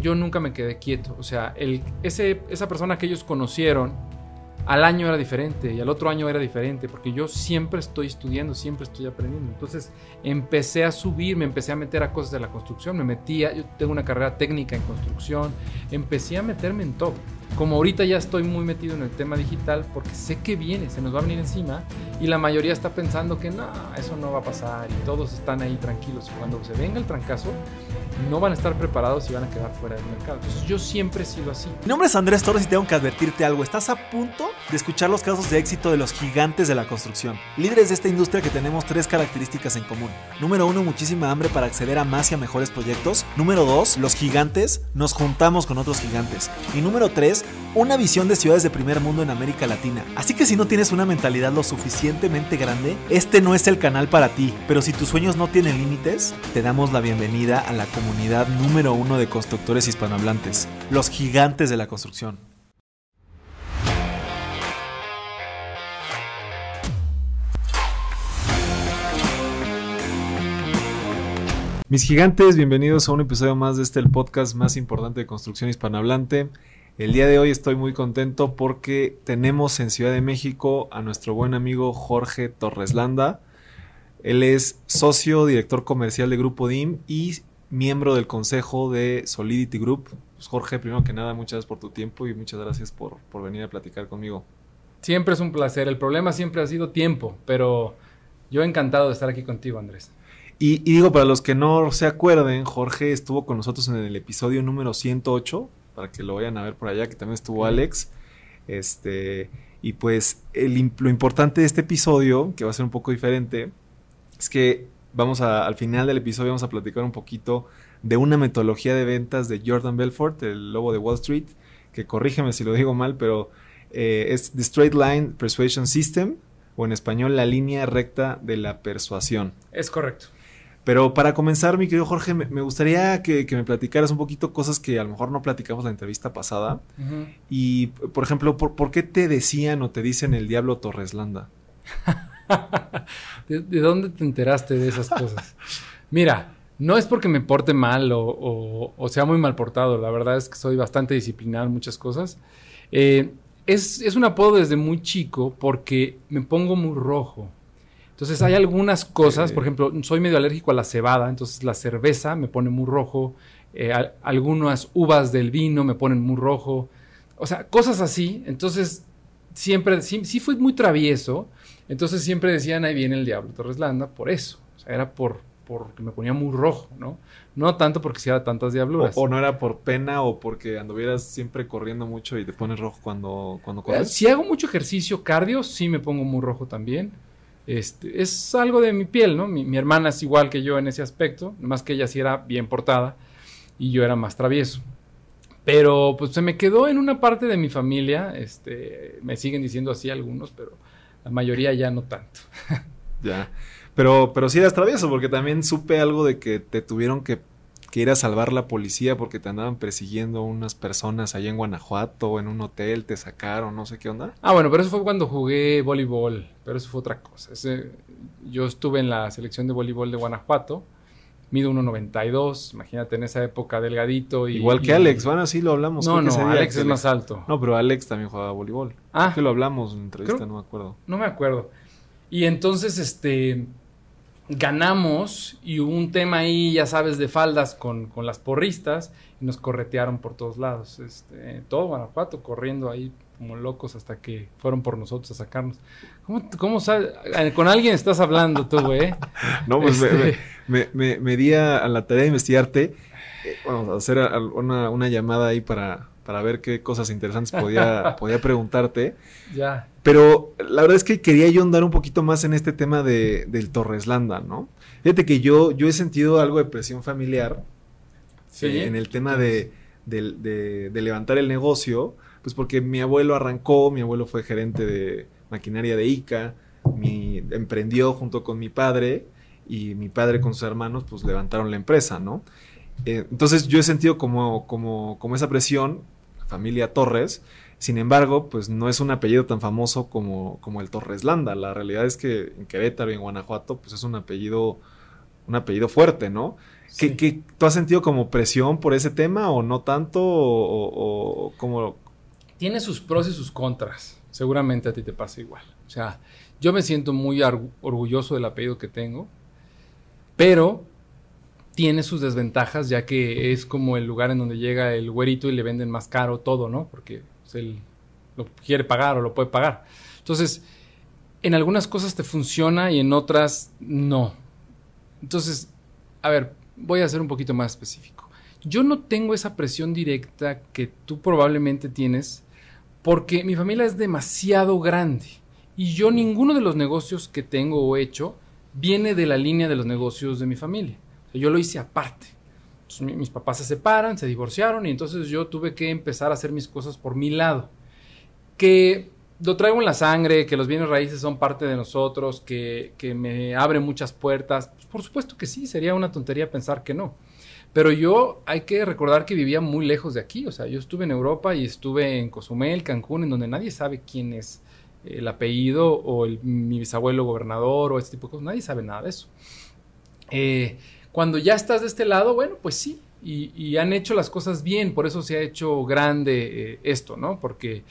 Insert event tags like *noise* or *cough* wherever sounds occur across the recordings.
yo nunca me quedé quieto. O sea, ese, esa persona que ellos conocieron al año era diferente y al otro año era diferente, porque yo siempre estoy estudiando, siempre estoy aprendiendo. Entonces empecé a subir, me empecé a meter a cosas de la construcción, me metía, yo tengo una carrera técnica en construcción, empecé a meterme en todo. Como ahorita ya estoy muy metido en el tema digital, porque sé que viene, se nos va a venir encima, y la mayoría está pensando que no, eso no va a pasar, y todos están ahí tranquilos, y cuando se venga el trancazo, no van a estar preparados y van a quedar fuera del mercado. Entonces yo siempre he sido así. Mi nombre es Andrés Torres y tengo que advertirte algo, estás a punto de escuchar los casos de éxito de los gigantes de la construcción, líderes de esta industria que tenemos tres características en común. Número uno, muchísima hambre para acceder a más y a mejores proyectos. Número dos, los gigantes, nos juntamos con otros gigantes. Y número tres, una visión de ciudades de primer mundo en América Latina. Así que si no tienes una mentalidad lo suficientemente grande, este no es el canal para ti. Pero si tus sueños no tienen límites, te damos la bienvenida a la comunidad número uno de constructores hispanohablantes, los gigantes de la construcción. Mis gigantes, bienvenidos a un episodio más de este el podcast más importante de construcción hispanohablante. El día de hoy estoy muy contento porque tenemos en Ciudad de México a nuestro buen amigo Jorge Torreslanda. Él es socio, director comercial de Grupo DIM y miembro del consejo de Solidity Group. Pues Jorge, primero que nada, muchas gracias por tu tiempo y muchas gracias por, por venir a platicar conmigo. Siempre es un placer. El problema siempre ha sido tiempo, pero yo encantado de estar aquí contigo, Andrés. Y, y, digo, para los que no se acuerden, Jorge estuvo con nosotros en el episodio número 108, para que lo vayan a ver por allá, que también estuvo Alex. Este, y pues el, lo importante de este episodio, que va a ser un poco diferente, es que vamos a, al final del episodio vamos a platicar un poquito de una metodología de ventas de Jordan Belfort, el lobo de Wall Street, que corrígeme si lo digo mal, pero eh, es The Straight Line Persuasion System, o en español, la línea recta de la persuasión. Es correcto. Pero para comenzar, mi querido Jorge, me, gustaría que, que, me platicaras un poquito cosas que a lo mejor no platicamos la entrevista pasada. Uh -huh. Y, por ejemplo, ¿por, ¿por, qué te decían o te dicen el diablo Torreslanda? *laughs* *laughs* ¿De, ¿De, dónde te enteraste de esas cosas? Mira, no es porque me porte mal o, o, o, sea muy mal portado. La verdad es que soy bastante disciplinado en muchas cosas. Eh, es, es un apodo desde muy chico porque me pongo muy rojo. Entonces hay algunas cosas, por ejemplo, soy medio alérgico a la cebada, entonces la cerveza me pone muy rojo, eh, a, algunas uvas del vino me ponen muy rojo, o sea, cosas así. Entonces siempre, sí, sí fui muy travieso, entonces siempre decían, ahí viene el diablo Torres Landa, por eso, o sea, era por porque me ponía muy rojo, ¿no? No tanto porque hiciera tantas diabluras. O, o, no era por pena o porque anduvieras siempre corriendo mucho y te pones rojo cuando, cuando corres. Si hago mucho ejercicio cardio, sí me pongo muy rojo también. Este, es algo de mi piel, ¿no? Mi, mi, hermana es igual que yo en ese aspecto, más que ella sí era bien portada y yo era más travieso. Pero pues se me quedó en una parte de mi familia, este, me siguen diciendo así algunos, pero la mayoría ya no tanto. *laughs* ya, pero, pero sí eras travieso, porque también supe algo de que te tuvieron que, que ir a salvar la policía porque te andaban persiguiendo unas personas allá en Guanajuato, en un hotel, te sacaron, no sé qué onda. Ah, bueno, pero eso fue cuando jugué voleibol, pero eso fue otra cosa. Ese, yo estuve en la selección de voleibol de Guanajuato, mido 1.92, imagínate en esa época delgadito. Y, Igual que y, Alex, bueno, sí lo hablamos. No, no, Alex es más alto. No, pero Alex también jugaba voleibol. Ah. que lo hablamos en entrevista, creo, no me acuerdo. No me acuerdo. Y entonces, este, ganamos y hubo un tema ahí, ya sabes, de faldas con, con las porristas y nos corretearon por todos lados. Este, todo Guanajuato corriendo ahí como locos hasta que fueron por nosotros a sacarnos. ¿Cómo, cómo sabes? Con alguien estás hablando tú, güey. *laughs* no, pues este... me, me, me, di a la tarea de investigarte. Eh, bueno, hacer una, una llamada ahí para, para ver qué cosas interesantes podía, *laughs* podía preguntarte. Ya. Pero la verdad es que quería yo andar un poquito más en este tema de, del Torreslanda, ¿no? Fíjate que yo, yo he sentido algo de presión familiar ¿Sí? eh, en el tema de, de, de, de, levantar el negocio, pues porque mi abuelo arrancó, mi abuelo fue gerente de maquinaria de ICA, mi, emprendió junto con mi padre y mi padre con sus hermanos pues levantaron la empresa, ¿no? Eh, entonces yo he sentido como, como, como esa presión, familia Torres, sin embargo, pues no es un apellido tan famoso como, como el Torres Landa. La realidad es que en Querétaro y en Guanajuato, pues es un apellido, un apellido fuerte, ¿no? ¿Qué, tú has sentido como presión por ese tema o no tanto? O, o como... Tiene sus pros y sus contras. Seguramente a ti te pasa igual. O sea, yo me siento muy orgulloso del apellido que tengo, pero tiene sus desventajas ya que es como el lugar en donde llega el güerito y le venden más caro todo, ¿no? Porque pues, él lo quiere pagar o lo puede pagar. Entonces, en algunas cosas te funciona y en otras no. Entonces, a ver, voy a ser un poquito más específico. Yo no tengo esa presión directa que tú probablemente tienes porque mi familia es demasiado grande y yo ninguno de los negocios que tengo o hecho viene de la línea de los negocios de mi familia. yo lo hice aparte. mis papás se separan, se divorciaron y entonces yo tuve que empezar a hacer mis cosas por mi lado. Que lo traigo en la sangre, que los bienes raíces son parte de nosotros, que, me abren muchas puertas. Pues, por supuesto que sí, sería una tontería pensar que no. Pero yo hay que recordar que vivía muy lejos de aquí. O sea, yo estuve en Europa y estuve en Cozumel, Cancún, en donde nadie sabe quién es el apellido o mi bisabuelo gobernador o este tipo de cosas. Nadie sabe nada de eso. Eh, cuando ya estás de este lado, bueno, pues sí. Y, han hecho las cosas bien. Por eso se ha hecho grande eh, esto, ¿no? Porque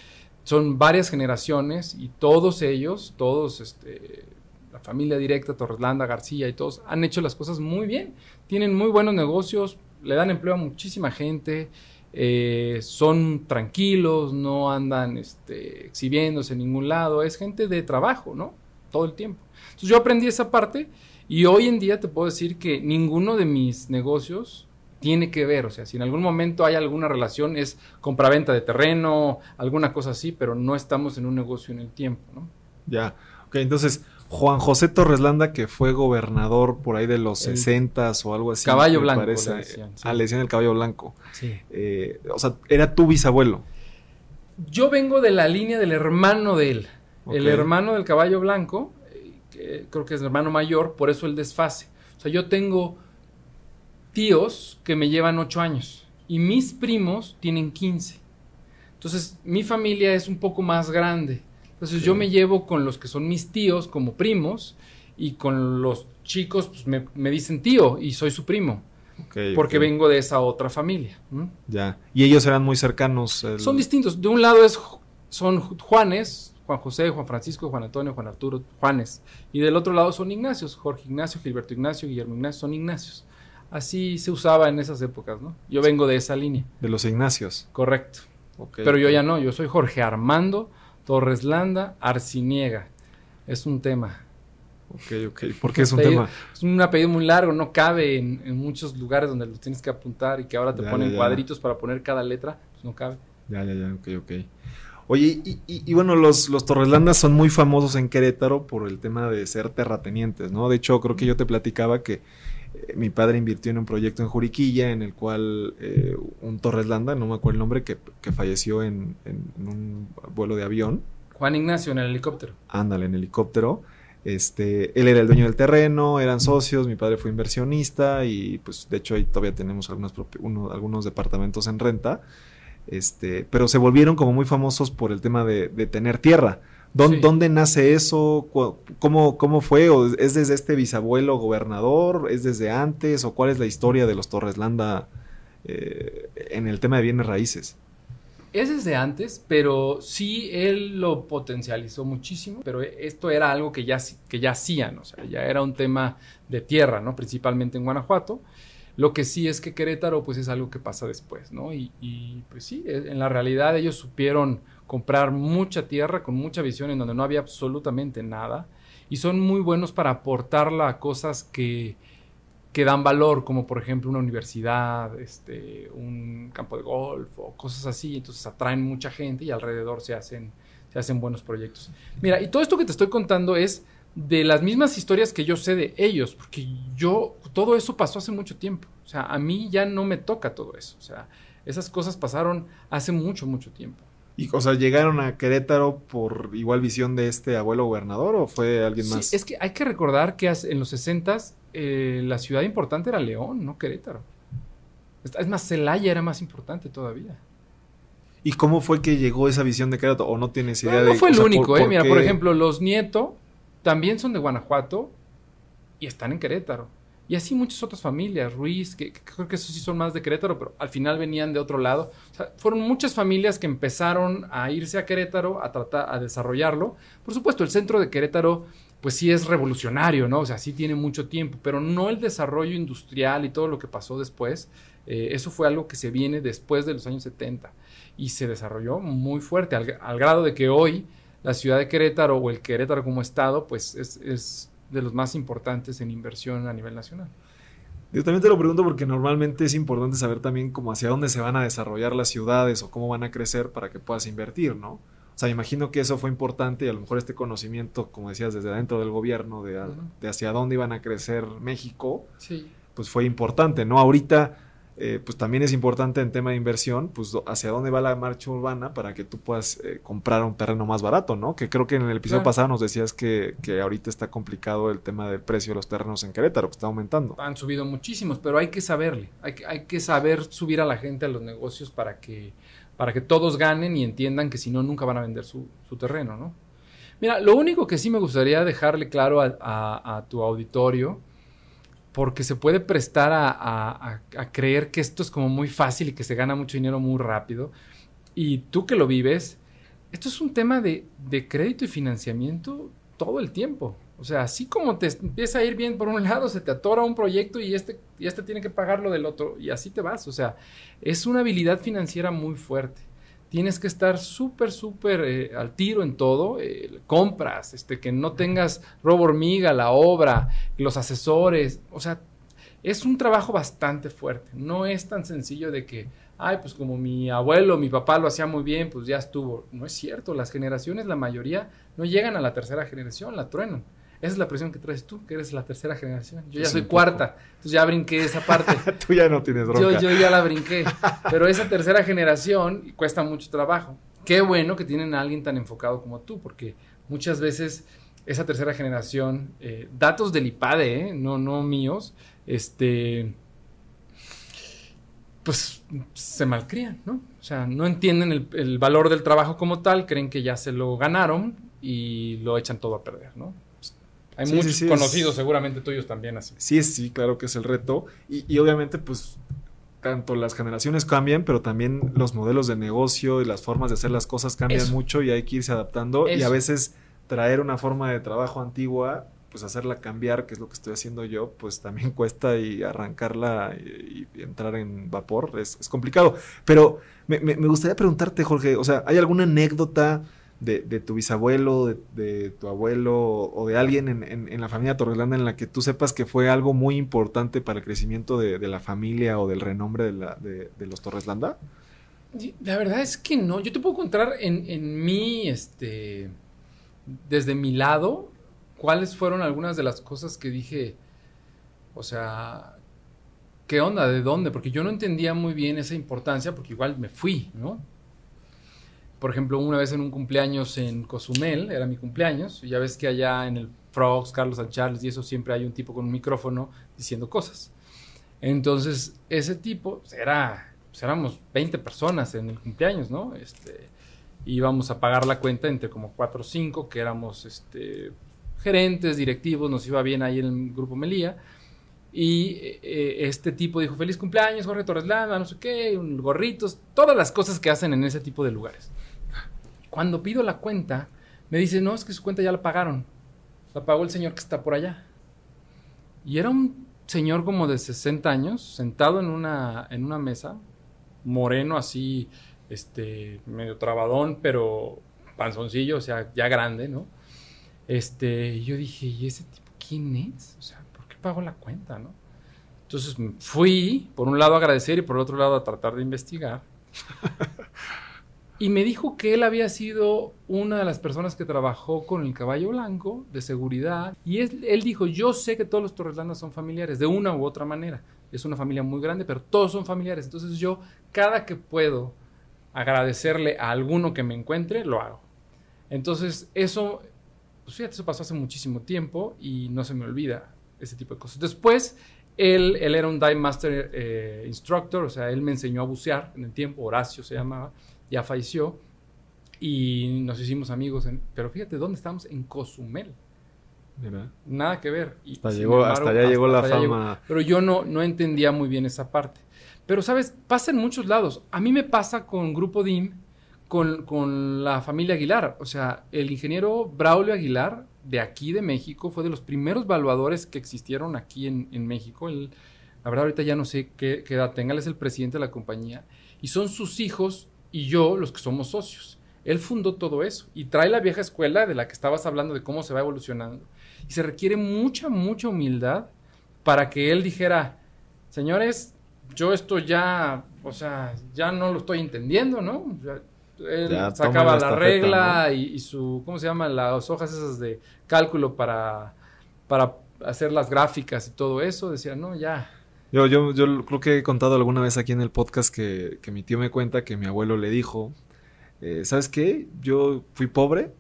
son varias generaciones y todos ellos, todos, este, la familia directa, Torreslanda, García y todos, han hecho las cosas muy bien. Tienen muy buenos negocios, le dan empleo a muchísima gente, eh, son tranquilos, no andan este, exhibiéndose en ningún lado, es gente de trabajo, ¿no? Todo el tiempo. Entonces yo aprendí esa parte y hoy en día te puedo decir que ninguno de mis negocios tiene que ver, o sea, si en algún momento hay alguna relación es compraventa de terreno, alguna cosa así, pero no estamos en un negocio en el tiempo, ¿no? Ya, ok, entonces Juan José Torreslanda, que fue gobernador por ahí de los sesentas o algo así. Caballo Blanco. Parece, Ah, le decían el caballo blanco. Sí. Eh, o sea, era tu bisabuelo. Yo vengo de la línea del hermano de él. El hermano del caballo blanco, eh, creo que es el hermano mayor, por eso el desfase. O sea, yo tengo tíos que me llevan 8 años y mis primos tienen 15. Entonces, mi familia es un poco más grande. Entonces, yo me llevo con los que son mis tíos como primos y con los chicos pues, me, dicen tío y soy su primo. porque vengo de esa otra familia. Ya. Y ellos eran muy cercanos. Son distintos. De un lado es, son Juanes, Juan José, Juan Francisco, Juan Antonio, Juan Arturo, Juanes. Y del otro lado son Ignacios, Jorge Ignacio, Gilberto Ignacio, Guillermo Ignacio, son Ignacios. Así se usaba en esas épocas, ¿no? Yo vengo de esa línea. De los Ignacios. Correcto. Pero yo ya no, yo soy Jorge Armando Torres Landa Arciniega. Es un tema. Ok, ok. ¿Por qué es un tema? Es un apellido muy largo, no cabe en, muchos lugares donde lo tienes que apuntar y que ahora te ponen cuadritos para poner cada letra, pues no cabe. Ya, ya, ya, ok, ok. Oye, y, bueno, los, los Torreslandas son muy famosos en Querétaro por el tema de ser terratenientes, ¿no? De hecho, creo que yo te platicaba que eh, mi padre invirtió en un proyecto en Juriquilla en el cual eh, un Torres Landa, no me acuerdo el nombre, que, falleció en, un vuelo de avión. Juan Ignacio en el helicóptero. Ándale, en helicóptero. Este, él era el dueño del terreno, eran socios, mi padre fue inversionista y pues de hecho ahí todavía tenemos algunos, algunos departamentos en renta. Este, pero se volvieron como muy famosos por el tema de tener tierra. ¿Dónde, nace eso? ¿Cómo, ¿Cómo fue? ¿O ¿Es desde este bisabuelo gobernador? ¿Es desde antes? ¿O cuál es la historia de los Torres Landa eh, en el tema de bienes raíces? Es desde antes, pero sí él lo potencializó muchísimo, pero esto era algo que ya, que ya hacían, o sea, ya era un tema de tierra, ¿no? Principalmente en Guanajuato. Lo que sí es que Querétaro, pues es algo que pasa después, ¿no? Y, y pues sí, en la realidad ellos supieron comprar mucha tierra con mucha visión en donde no había absolutamente nada y son muy buenos para aportarla a cosas que, que dan valor, como por ejemplo una universidad, este, un campo de golf o cosas así, entonces atraen mucha gente y alrededor se hacen, se hacen buenos proyectos. Mira, y todo esto que te estoy contando es de las mismas historias que yo sé de ellos, porque yo, todo eso pasó hace mucho tiempo, o sea, a mí ya no me toca todo eso, o sea, esas cosas pasaron hace mucho, mucho tiempo. Y, o sea, ¿llegaron a Querétaro por igual visión de este abuelo gobernador o fue alguien más? Sí, es que hay que recordar que en los 60 eh, la ciudad importante era León, no Querétaro. Es más, Celaya era más importante todavía. ¿Y cómo fue que llegó esa visión de Querétaro? ¿O no tienes idea de No fue el único, ¿eh? Mira, por ejemplo, los Nieto también son de Guanajuato y están en Querétaro. Y así muchas otras familias, Ruiz, que, creo que esos sí son más de Querétaro, pero al final venían de otro lado. O sea, fueron muchas familias que empezaron a irse a Querétaro a tratar, a desarrollarlo. Por supuesto, el centro de Querétaro, pues sí es revolucionario, ¿no? O sea, sí tiene mucho tiempo, pero no el desarrollo industrial y todo lo que pasó después. Eh, eso fue algo que se viene después de los años 70 y se desarrolló muy fuerte, al, grado de que hoy la ciudad de Querétaro o el Querétaro como estado, pues es de los más importantes en inversión a nivel nacional. Yo también te lo pregunto porque normalmente es importante saber también cómo hacia dónde se van a desarrollar las ciudades o cómo van a crecer para que puedas invertir, ¿no? O sea, imagino que eso fue importante y a lo mejor este conocimiento, como decías, desde dentro del gobierno, de, de hacia dónde iban a crecer México, sí. pues fue importante, ¿no? Ahorita eh, pues también es importante en tema de inversión, pues hacia dónde va la marcha urbana para que tú puedas eh, comprar un terreno más barato, ¿no? Que creo que en el episodio pasado nos decías que, que, ahorita está complicado el tema del precio de los terrenos en Querétaro, que está aumentando. Han subido muchísimos, pero hay que saberle, hay que, hay que saber subir a la gente a los negocios para que, para que todos ganen y entiendan que si no, nunca van a vender su, su terreno, ¿no? Mira, lo único que sí me gustaría dejarle claro a, a tu auditorio porque se puede prestar a, creer que esto es como muy fácil y que se gana mucho dinero muy rápido. Y tú que lo vives, esto es un tema de, crédito y financiamiento todo el tiempo. O sea, así como te empieza a ir bien por un lado, se te atora un proyecto y este, y este tiene que pagarlo del otro y así te vas. O sea, es una habilidad financiera muy fuerte tienes que estar súper, súper eh, al tiro en todo. Eh, compras, este, que no tengas robo hormiga, la obra, los asesores. O sea, es un trabajo bastante fuerte. No es tan sencillo de que, ay, pues como mi abuelo, mi papá lo hacía muy bien, pues ya estuvo. No es cierto. Las generaciones, la mayoría, no llegan a la tercera generación, la truenan. Esa es la presión que traes tú, que eres la tercera generación. Yo ya soy cuarta, entonces ya brinqué esa parte. *laughs* tú ya no tienes bronca. Yo, ya la brinqué. Pero esa tercera generación cuesta mucho trabajo. Qué bueno que tienen a alguien tan enfocado como tú, porque muchas veces esa tercera generación, eh, datos del IPADE, eh, no, no míos, este, pues se malcrían, ¿no? O sea, no entienden el, el valor del trabajo como tal, creen que ya se lo ganaron y lo echan todo a perder, ¿no? Hay muchos conocidos, seguramente tuyos también así. Sí, sí, claro que es el reto. Y, obviamente, pues, tanto las generaciones cambian, pero también los modelos de negocio y las formas de hacer las cosas cambian mucho y hay que irse adaptando. Y a veces traer una forma de trabajo antigua, pues hacerla cambiar, que es lo que estoy haciendo yo, pues también *laughs* cuesta y arrancarla y, entrar en vapor es, complicado. Pero me, me gustaría preguntarte, Jorge, o sea, ¿hay alguna anécdota? De, tu bisabuelo, de, tu abuelo o de alguien en, la familia Torreslanda en la que tú sepas que fue algo muy importante para el crecimiento de, la familia o del renombre de, los Torreslanda? La verdad es que no. Yo te puedo contar en, en mí, este, desde mi lado, cuáles fueron algunas de las cosas que dije, o sea, ¿qué onda? ¿De dónde? Porque yo no entendía muy bien esa importancia, porque igual me fui, ¿no? Por ejemplo, una vez en un cumpleaños en Cozumel, era mi cumpleaños, y ya ves que allá en el Frogs, Carlos and Charles y eso siempre hay un tipo con un micrófono diciendo cosas. Entonces, ese tipo, pues, era, pues, éramos 20 personas en el cumpleaños, ¿no? Este, íbamos a pagar la cuenta entre como 4 o 5, que éramos este, gerentes, directivos, nos iba bien ahí en el grupo Melía. Y eh, este tipo dijo, feliz cumpleaños, Jorge Torres Lama, no sé qué, gorritos, todas las cosas que hacen en ese tipo de lugares. Cuando pido la cuenta, me dice, no, es que su cuenta ya la pagaron. La pagó el señor que está por allá. Y era un señor como de 60 años, sentado en una, en una mesa, moreno así, este, medio trabadón, pero panzoncillo, o sea, ya grande, ¿no? Este, y yo dije, ¿y ese tipo quién es? O sea, ¿por qué pagó la cuenta, no? Entonces fui, por un lado a agradecer y por otro lado a tratar de investigar. *laughs* Y me dijo que él había sido una de las personas que trabajó con el caballo blanco de seguridad. Y él, dijo, yo sé que todos los torreslandas son familiares, de una u otra manera. Es una familia muy grande, pero todos son familiares. Entonces yo, cada que puedo agradecerle a alguno que me encuentre, lo hago. Entonces eso, pues fíjate, eso pasó hace muchísimo tiempo y no se me olvida ese tipo de cosas. Después, él, él era un Dive Master eh, Instructor, o sea, él me enseñó a bucear en el tiempo, Horacio se llamaba ya falleció y nos hicimos amigos. pero fíjate, ¿dónde estamos? En Cozumel. Nada que ver. Y, hasta, llegó, hasta ya llegó la fama. Pero yo no, no entendía muy bien esa parte. Pero, ¿sabes? Pasa en muchos lados. A mí me pasa con Grupo DIM, con, con la familia Aguilar. O sea, el ingeniero Braulio Aguilar, de aquí de México, fue de los primeros valuadores que existieron aquí en, en México. Él, la verdad, ahorita ya no sé qué, qué edad tenga. Él es el presidente de la compañía. Y son sus hijos y yo los que somos socios. Él fundó todo eso y trae la vieja escuela de la que estabas hablando de cómo se va evolucionando. Y se requiere mucha, mucha humildad para que él dijera, señores, yo esto ya, o sea, ya no lo estoy entendiendo, ¿no? él sacaba la, regla y, y, su, ¿cómo se llama? Las hojas esas de cálculo para, para hacer las gráficas y todo eso. Decía, no, ya, yo, yo, yo creo que he contado alguna vez aquí en el podcast que, que mi tío me cuenta que mi abuelo le dijo, eh, ¿sabes qué? Yo fui pobre,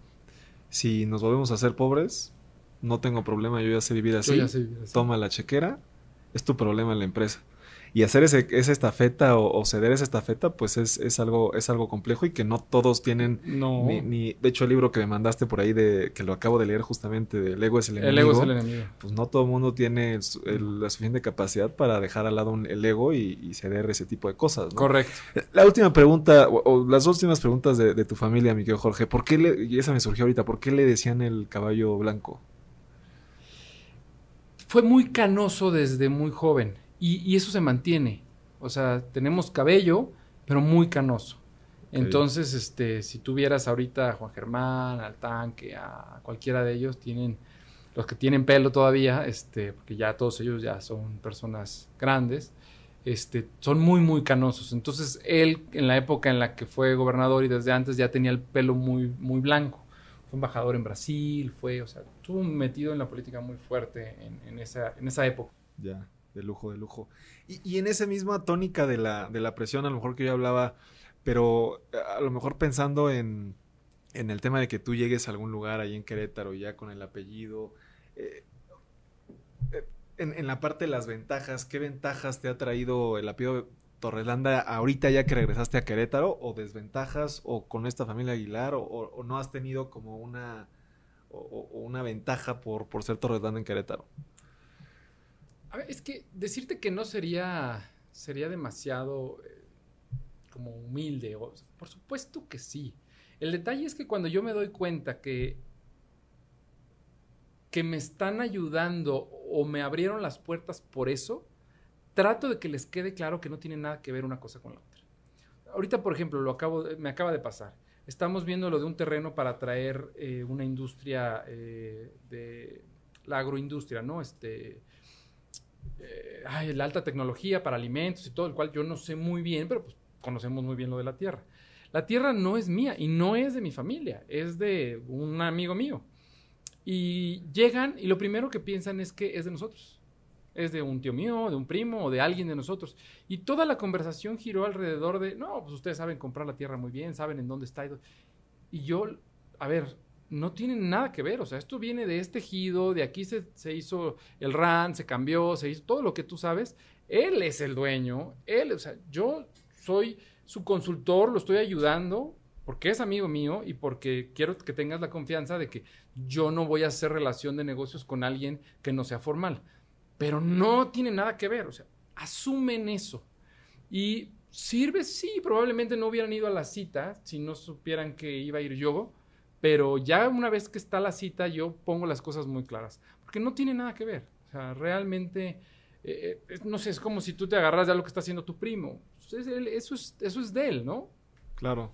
si nos volvemos a ser pobres, no tengo problema, yo ya sé vivir así, toma la chequera, es tu problema en la empresa y hacer ese, esa estafeta o, ceder esa estafeta, pues es, es, algo, es algo complejo y que no todos tienen no. ni, De hecho, el libro que me mandaste por ahí, de que lo acabo de leer justamente, de El ego es el enemigo. El ego es el enemigo. Pues no todo el mundo tiene la suficiente capacidad para dejar al lado el ego y, ceder ese tipo de cosas. Correcto. La última pregunta, o, las últimas preguntas de, tu familia, mi querido Jorge, ¿por qué le, y esa me surgió ahorita, ¿por qué le decían el caballo blanco? Fue muy canoso desde muy joven y, eso se mantiene. O sea, tenemos cabello, pero muy canoso. Entonces, este, si tuvieras ahorita a Juan Germán, al tanque, a cualquiera de ellos, tienen, los que tienen pelo todavía, este, porque ya todos ellos ya son personas grandes, este, son muy, muy canosos. Entonces, él, en la época en la que fue gobernador y desde antes, ya tenía el pelo muy, muy blanco. Fue embajador en Brasil, fue, o sea, estuvo metido en la política muy fuerte en, en esa, en esa época. Ya de lujo, de lujo. Y, en esa misma tónica de la, de la presión, a lo mejor que yo hablaba, pero eh, a lo mejor pensando en, en el tema de que tú llegues a algún lugar ahí en Querétaro ya con el apellido, eh, eh, en, en, la parte de las ventajas, ¿qué ventajas te ha traído el apellido Torrelanda ahorita ya que regresaste a Querétaro? ¿O desventajas? ¿O con esta familia Aguilar? ¿O, no has tenido como una, o, una ventaja por, por ser Torrelanda en Querétaro? A ver, es que decirte que no sería, sería demasiado eh, como humilde. por supuesto que sí. El detalle es que cuando yo me doy cuenta que, que me están ayudando o me abrieron las puertas por eso, trato de que les quede claro que no tiene nada que ver una cosa con la otra. Ahorita, por ejemplo, lo acabo me acaba de pasar. Estamos viendo lo de un terreno para traer eh, una industria eh, de la agroindustria, ¿no? Este, eh, la alta tecnología para alimentos y todo, el cual yo no sé muy bien, pero pues conocemos muy bien lo de la tierra. La tierra no es mía y no es de mi familia, es de un amigo mío. Y llegan y lo primero que piensan es que es de nosotros. Es de un tío mío, de un primo o de alguien de nosotros. Y toda la conversación giró alrededor de, no, pues ustedes saben comprar la tierra muy bien, saben en dónde está. Y yo, a ver, no tienen nada que ver. O sea, esto viene de este ejido, de aquí se, hizo el RAN, se cambió, se hizo todo lo que tú sabes. Él es el dueño, él, o sea, yo soy su consultor, lo estoy ayudando porque es amigo mío y porque quiero que tengas la confianza de que yo no voy a hacer relación de negocios con alguien que no sea formal. Pero no tiene nada que ver, o sea, asumen eso. Y sirve, sí, probablemente no hubieran ido a la cita si no supieran que iba a ir yo, pero ya una vez que está la cita, yo pongo las cosas muy claras. Porque no tiene nada que ver. O sea, realmente, eh, eh, no sé, es como si tú te agarras de algo que está haciendo tu primo. eso, es, eso es de él, ¿no? Claro.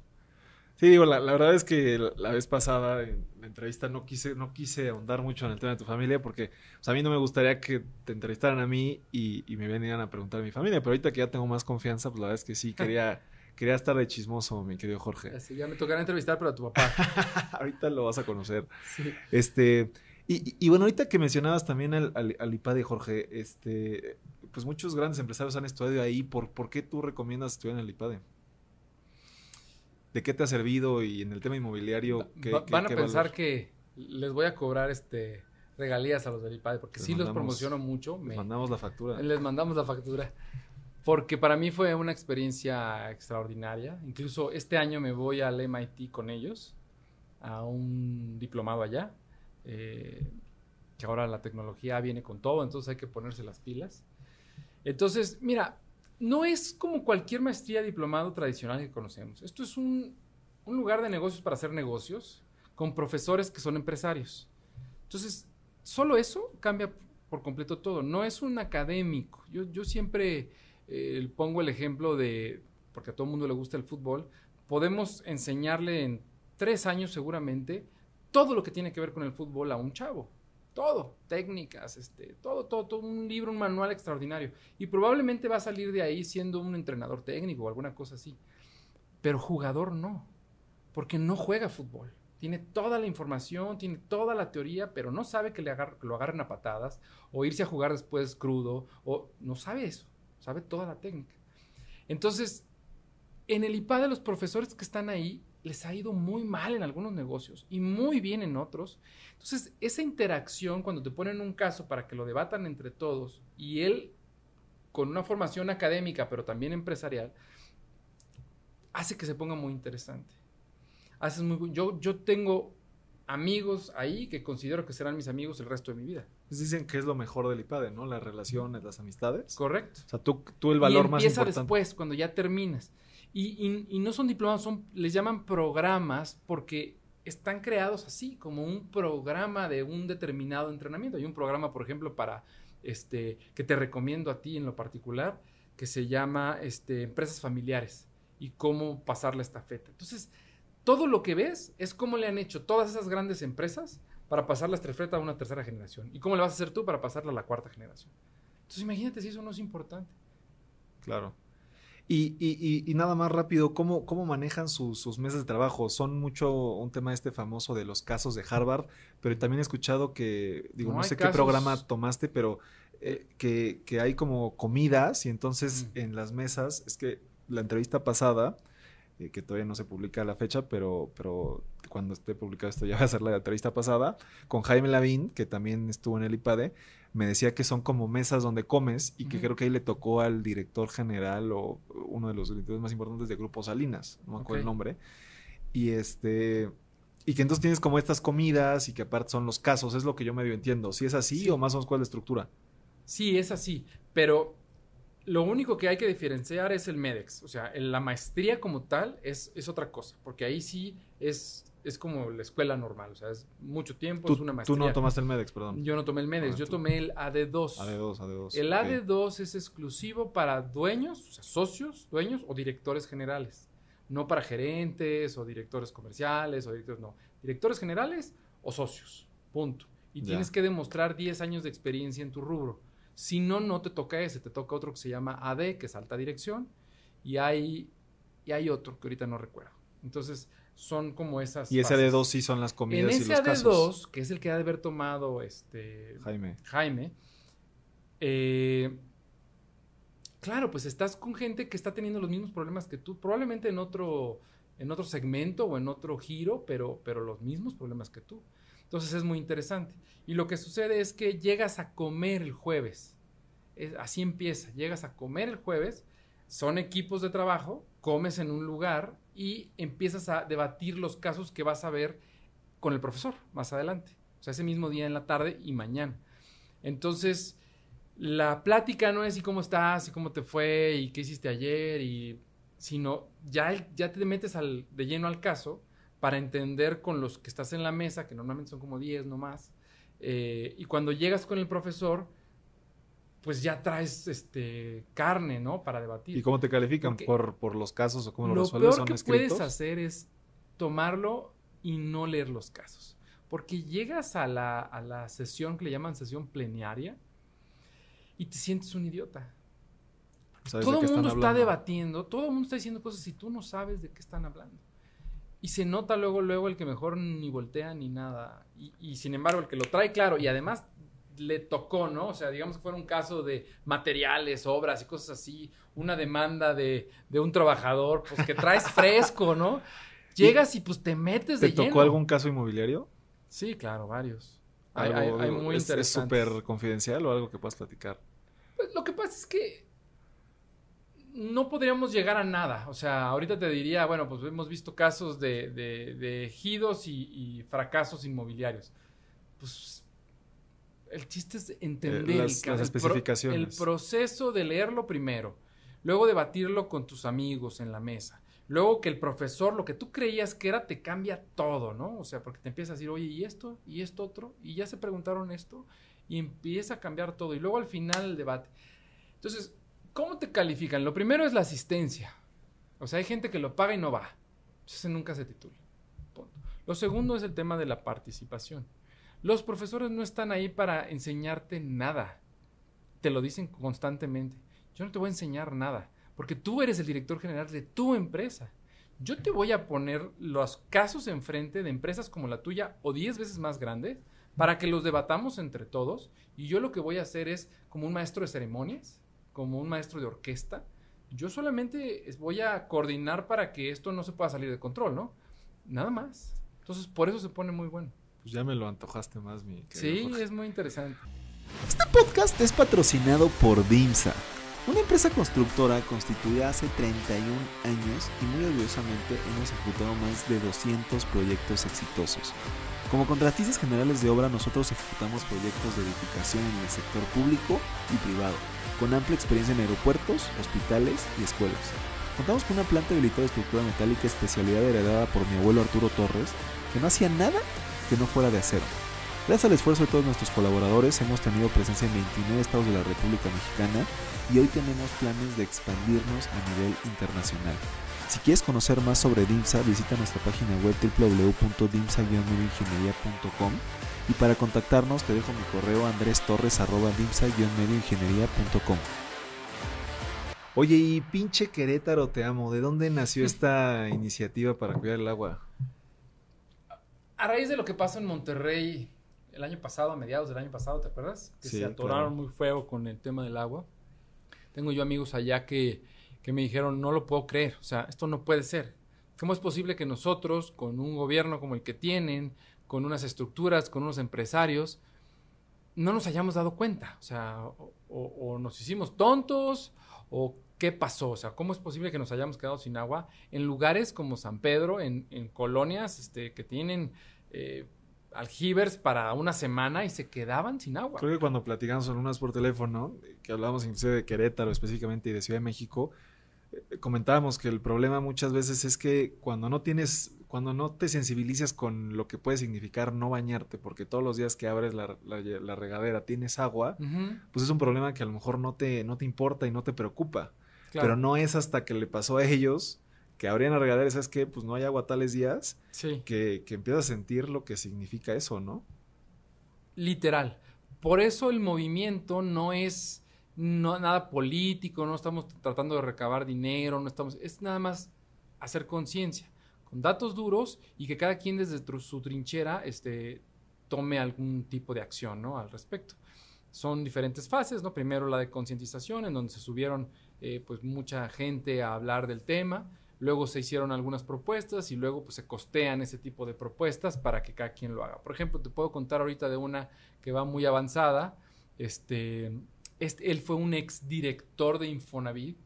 Sí, digo, la, verdad es que la, vez pasada en la entrevista no quise, no quise ahondar mucho en el tema de tu familia porque a mí no me gustaría que te entrevistaran a mí y, y me venían a preguntar a mi familia, pero ahorita que ya tengo más confianza, pues la verdad es que sí quería Quería estar de chismoso, mi querido Jorge. ya me tocará entrevistar, pero a tu papá. *laughs* ahorita lo vas a conocer. Este, y, bueno, ahorita que mencionabas también al, al, IPADE, Jorge, este, pues muchos grandes empresarios han estudiado ahí. ¿Por, ¿Por qué tú recomiendas estudiar en el IPADE? ¿De qué te ha servido y en el tema inmobiliario? ¿qué, van a pensar que les voy a cobrar este regalías a los del IPADE, porque sí los promociono mucho. Les mandamos la factura. Les mandamos la factura porque para mí fue una experiencia extraordinaria. Incluso este año me voy al MIT con ellos, a un diplomado allá. Eh, que ahora la tecnología viene con todo, entonces hay que ponerse las pilas. Entonces, mira, no es como cualquier maestría diplomado tradicional que conocemos. Esto es un, un lugar de negocios para hacer negocios con profesores que son empresarios. Entonces, solo eso cambia por completo todo. No es un académico. Yo, yo siempre eh, pongo el ejemplo de, porque a todo el mundo le gusta el fútbol, podemos enseñarle en tres años seguramente todo lo que tiene que ver con el fútbol a un chavo. Todo, técnicas, este, todo, todo, todo, un libro, un manual extraordinario. Y probablemente va a salir de ahí siendo un entrenador técnico o alguna cosa así. Pero jugador no, porque no juega fútbol. Tiene toda la información, tiene toda la teoría, pero no sabe que, le que lo agarren a patadas o irse a jugar después crudo, o no sabe eso, sabe toda la técnica. Entonces, en el IPA de los profesores que están ahí, les ha ido muy mal en algunos negocios y muy bien en otros. Entonces, esa interacción, cuando te ponen un caso para que lo debatan entre todos y él, con una formación académica, pero también empresarial, hace que se ponga muy interesante. Haces muy, yo, yo tengo amigos ahí que considero que serán mis amigos el resto de mi vida. Pues dicen que es lo mejor del IPADE, ¿no? Las relaciones, las amistades. Correcto. O sea, tú, tú el valor y más empieza importante. después, cuando ya terminas. Y, y, no son diplomados, son, les llaman programas porque están creados así, como un programa de un determinado entrenamiento. Hay un programa, por ejemplo, para este, que te recomiendo a ti en lo particular, que se llama este, Empresas Familiares y cómo pasar la estafeta. Entonces, todo lo que ves es cómo le han hecho todas esas grandes empresas para pasar la estafeta a una tercera generación. ¿Y cómo le vas a hacer tú para pasarla a la cuarta generación? Entonces, imagínate si eso no es importante. Claro. Y, y, y, nada más rápido, ¿cómo, cómo manejan sus, sus meses de trabajo? Son mucho un tema este famoso de los casos de Harvard, pero también he escuchado que, digo, no, no sé casos... qué programa tomaste, pero eh, que, que, hay como comidas y entonces mm. en las mesas, es que la entrevista pasada, eh, que todavía no se publica la fecha, pero, pero cuando esté publicado esto ya va a ser la entrevista pasada, con Jaime Lavín, que también estuvo en el IPADE, me decía que son como mesas donde comes y que uh -huh. creo que ahí le tocó al director general o uno de los directores más importantes de Grupo Salinas, no me acuerdo okay. el nombre. Y este y que entonces tienes como estas comidas y que aparte son los casos, es lo que yo medio entiendo. Si es así sí. o más o menos cuál es la estructura. Sí, es así, pero lo único que hay que diferenciar es el MEDEX, o sea, la maestría como tal es, es otra cosa, porque ahí sí es es como la escuela normal, o sea, es mucho tiempo, es una maestría. Tú no tomaste el MEDEX, perdón. Yo no tomé el MEDEX, ah, yo tú. tomé el AD2. AD2, AD2. El okay. AD2 es exclusivo para dueños, o sea, socios, dueños o directores generales. No para gerentes o directores comerciales o directores, no. Directores generales o socios, punto. Y ya. tienes que demostrar 10 años de experiencia en tu rubro. Si no, no te toca ese, te toca otro que se llama AD, que es alta dirección, y hay, y hay otro que ahorita no recuerdo. Entonces, son como esas. Y ese AD2 sí son las comidas en ese y los AD2, casos. que es el que ha de haber tomado este Jaime. Jaime. Eh, claro, pues estás con gente que está teniendo los mismos problemas que tú, probablemente en otro, en otro segmento o en otro giro, pero, pero los mismos problemas que tú. Entonces es muy interesante. Y lo que sucede es que llegas a comer el jueves. Es, así empieza. Llegas a comer el jueves. Son equipos de trabajo. Comes en un lugar y empiezas a debatir los casos que vas a ver con el profesor más adelante. O sea, ese mismo día en la tarde y mañana. Entonces, la plática no es y cómo estás y cómo te fue y qué hiciste ayer, y, sino ya, ya te metes de lleno al caso para entender con los que estás en la mesa, que normalmente son como 10 no más, eh, y cuando llegas con el profesor, pues ya traes este carne, ¿no? Para debatir. ¿Y cómo te califican? ¿Por, ¿Por los casos o cómo lo, lo resuelves? Lo peor que escritos? puedes hacer es tomarlo y no leer los casos. Porque llegas a la, a la sesión que le llaman sesión plenaria y te sientes un idiota. Todo el mundo está debatiendo, todo el mundo está diciendo cosas y tú no sabes de qué están hablando. Y se nota luego, luego el que mejor ni voltea ni nada. Y, y sin embargo, el que lo trae claro y además le tocó, ¿no? O sea, digamos que fuera un caso de materiales, obras y cosas así, una demanda de, de un trabajador, pues que traes *laughs* fresco, ¿no? Llegas y, pues te metes ¿Te de tocó lleno. algún caso inmobiliario? Sí, claro, varios. Hay, hay, hay, muy ¿Es súper confidencial o algo que puedas platicar? Pues lo que pasa es que no podríamos llegar a nada. O sea, ahorita te diría, bueno, pues hemos visto casos de, de, de ejidos y, y fracasos inmobiliarios. Pues El chiste es entender Eh, las- el, las el pro- especificaciones. el proceso de leerlo primero, luego debatirlo con tus amigos en la mesa, luego que el profesor, lo que tú creías que era, te cambia todo, ¿no? O sea, porque te empieza a decir, oye, ¿y esto? ¿Y esto otro? Y ya se preguntaron esto, y empieza a cambiar todo, y luego al final el debate. Entonces, ¿cómo te califican? Lo primero es la asistencia. O sea, hay gente que lo paga y no va. Ese nunca se titula. Punto. Lo segundo es el tema de la participación. Los profesores no están ahí para enseñarte nada. Te lo dicen constantemente. Yo no te voy a enseñar nada, porque tú eres el director general de tu empresa. Yo te voy a poner los casos enfrente de empresas como la tuya o 10 veces más grandes para que los debatamos entre todos y yo lo que voy a hacer es como un maestro de ceremonias, como un maestro de orquesta. Yo solamente voy a coordinar para que esto no se pueda salir de control, ¿no? Nada más. Entonces, por eso se pone muy bueno. Pues ya me lo antojaste más, mi querido Sí, Jorge. es muy interesante. Este podcast es patrocinado por DIMSA, una empresa constructora constituida hace 31 años y muy orgullosamente hemos ejecutado más de 200 proyectos exitosos. Como contratistas generales de obra nosotros ejecutamos proyectos de edificación en el sector público y privado, con amplia experiencia en aeropuertos, hospitales y escuelas. Contamos con una planta habilitada de estructura metálica especialidad heredada por mi abuelo Arturo Torres, que no hacía nada que no fuera de acero. Gracias al esfuerzo de todos nuestros colaboradores hemos tenido presencia en 29 estados de la República Mexicana y hoy tenemos planes de expandirnos a nivel internacional. Si quieres conocer más sobre DIMSA, visita nuestra página web www.dimsa-medioingeniería.com y para contactarnos te dejo mi correo andrestorres.dimsa-medioingeniería.com Oye, y pinche Querétaro, te amo. ¿De dónde nació esta iniciativa para cuidar el agua? A raíz de lo que pasó en Monterrey el año pasado, a mediados del año pasado, ¿te acuerdas? Que Sí, se atoraron claro. muy feo con el tema del agua. Tengo yo amigos allá que, que me dijeron, no lo puedo creer, o sea, esto no puede ser. ¿Cómo es posible que nosotros, con un gobierno como el que tienen, con unas estructuras, con unos empresarios, no nos hayamos dado cuenta? O sea, o, nos hicimos tontos, o qué pasó, o sea, ¿cómo es posible que nos hayamos quedado sin agua en lugares como San Pedro, en, colonias este, que tienen eh, aljibers para una semana y se quedaban sin agua? Creo que cuando platicamos con unas por teléfono, que hablábamos inclusive de Querétaro específicamente y de Ciudad de México, comentábamos que el problema muchas veces es que cuando no tienes, cuando no te sensibilizas con lo que puede significar no bañarte, porque todos los días que abres la, la- la regadera tienes agua, pues es un problema que a lo mejor no te, no te importa y no te preocupa. claro. Pero no es hasta que le pasó a ellos que abrían la regadera, ¿sabes qué? Pues no hay agua tales días, Sí. que, que empiezas a sentir lo que significa eso, ¿no? Literal. Por eso el movimiento no es no, nada político, no estamos tratando de recabar dinero, no estamos, es nada más hacer conciencia, con datos duros y que cada quien desde su trinchera este, tome algún tipo de acción ¿no? al respecto. Son diferentes fases, ¿no? Primero la de concientización, en donde se subieron eh, pues mucha gente a hablar del tema, luego se hicieron algunas propuestas y luego pues se costean ese tipo de propuestas para que cada quien lo haga. Por ejemplo, te puedo contar ahorita de una que va muy avanzada, este, este él fue un ex director de Infonavit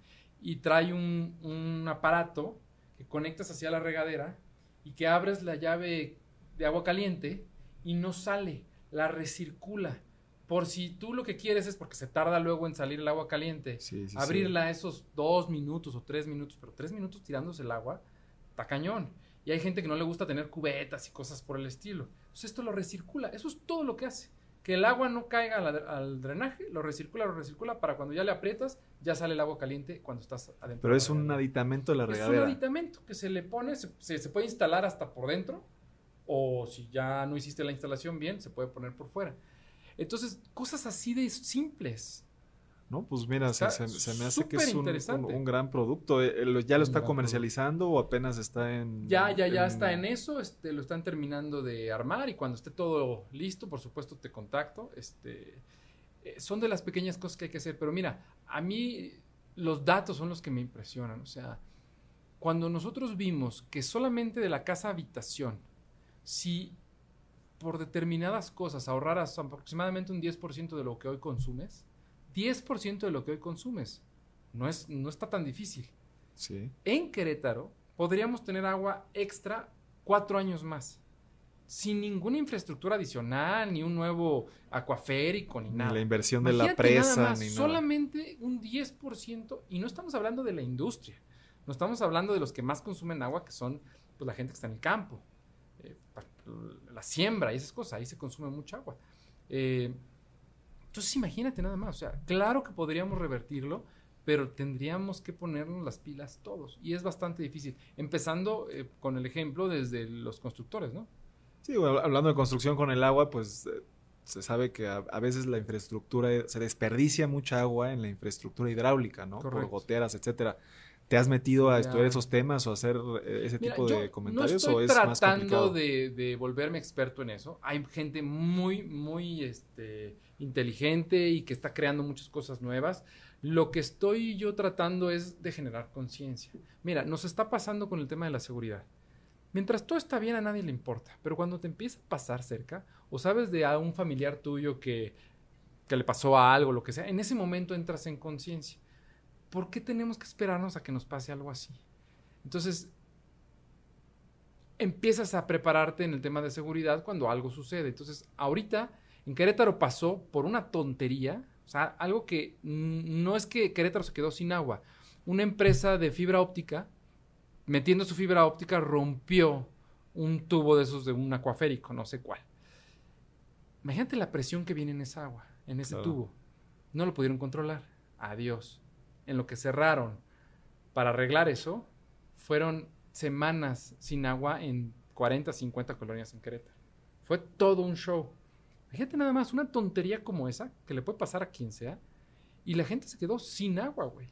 y trae un, un aparato que conectas hacia la regadera y que abres la llave de agua caliente y no sale, la recircula. Por si tú lo que quieres es porque se tarda luego en salir el agua caliente, Sí, sí, sí. abrirla esos dos minutos o tres minutos, pero tres minutos tirándose el agua, está cañón. Y hay gente que no le gusta tener cubetas y cosas por el estilo. Pues esto lo recircula, eso es todo lo que hace. Que el agua no caiga al drenaje, lo recircula, lo recircula, para cuando ya le aprietas, ya sale el agua caliente cuando estás adentro. Pero es un regadera. aditamento de la Es un regadera. aditamento que se le pone, se, se- se puede instalar hasta por dentro, o si ya no hiciste la instalación bien, se puede poner por fuera. Entonces, cosas así de simples. No, pues mira, se, Está se- se me hace que es un, un- un gran producto. Eh, eh, lo- ¿Ya lo está comercializando o apenas está en...? Ya, ya, ya está en eso, este, lo están terminando de armar y cuando esté todo listo, por supuesto te contacto. Este, eh, son de las pequeñas cosas que hay que hacer, pero mira, a mí los datos son los que me impresionan. O sea, cuando nosotros vimos que solamente de la casa habitación, si por determinadas cosas ahorraras aproximadamente un 10% de lo que hoy consumes, 10% de lo que hoy consumes, no, es, no está tan difícil Sí. en Querétaro podríamos tener agua extra cuatro años más. sin ninguna infraestructura adicional, ni un nuevo acuaférico, ni nada. Ni la inversión de la presa, ni nada. Solamente un 10%, y no estamos hablando de la industria, no estamos hablando de los que más consumen agua, que son pues, la gente que está en el campo, eh, la siembra y esas cosas, ahí se consume mucha agua. Eh, entonces imagínate nada más, o sea, claro que podríamos revertirlo, pero tendríamos que ponernos las pilas todos. Y es bastante difícil, empezando eh, con el ejemplo desde los constructores, ¿no? Sí, hablando de construcción con el agua, pues eh, se sabe que a, veces la infraestructura, se desperdicia mucha agua en la infraestructura hidráulica, ¿no? Por goteras, etcétera. ¿Te has metido a estudiar esos temas o a hacer eh, ese tipo de comentarios no o es tratando de, de, volverme experto en eso. Hay gente muy, muy este, inteligente y que está creando muchas cosas nuevas. Lo que estoy yo tratando es de generar conciencia. Mira, nos está pasando con el tema de la seguridad. Mientras todo está bien a nadie le importa, pero cuando te empieza a pasar cerca o sabes de a un familiar tuyo que, que le pasó a algo, lo que sea, en ese momento entras en conciencia. ¿Por qué tenemos que esperarnos a que nos pase algo así? Entonces, empiezas a prepararte en el tema de seguridad cuando algo sucede. Entonces, ahorita en Querétaro pasó por una tontería, o sea, algo que no es que Querétaro se quedó sin agua. Una empresa de fibra óptica metiendo su fibra óptica, rompió un tubo de esos de un acuaférico, no sé cuál. Imagínate la presión que viene en esa agua, en ese tubo. No lo pudieron controlar. Adiós. En lo que cerraron para arreglar eso, fueron semanas sin agua en 40, 50 colonias en Querétaro. Fue todo un show. Imagínate nada más una tontería como esa, que le puede pasar a quien sea, y la gente se quedó sin agua, güey.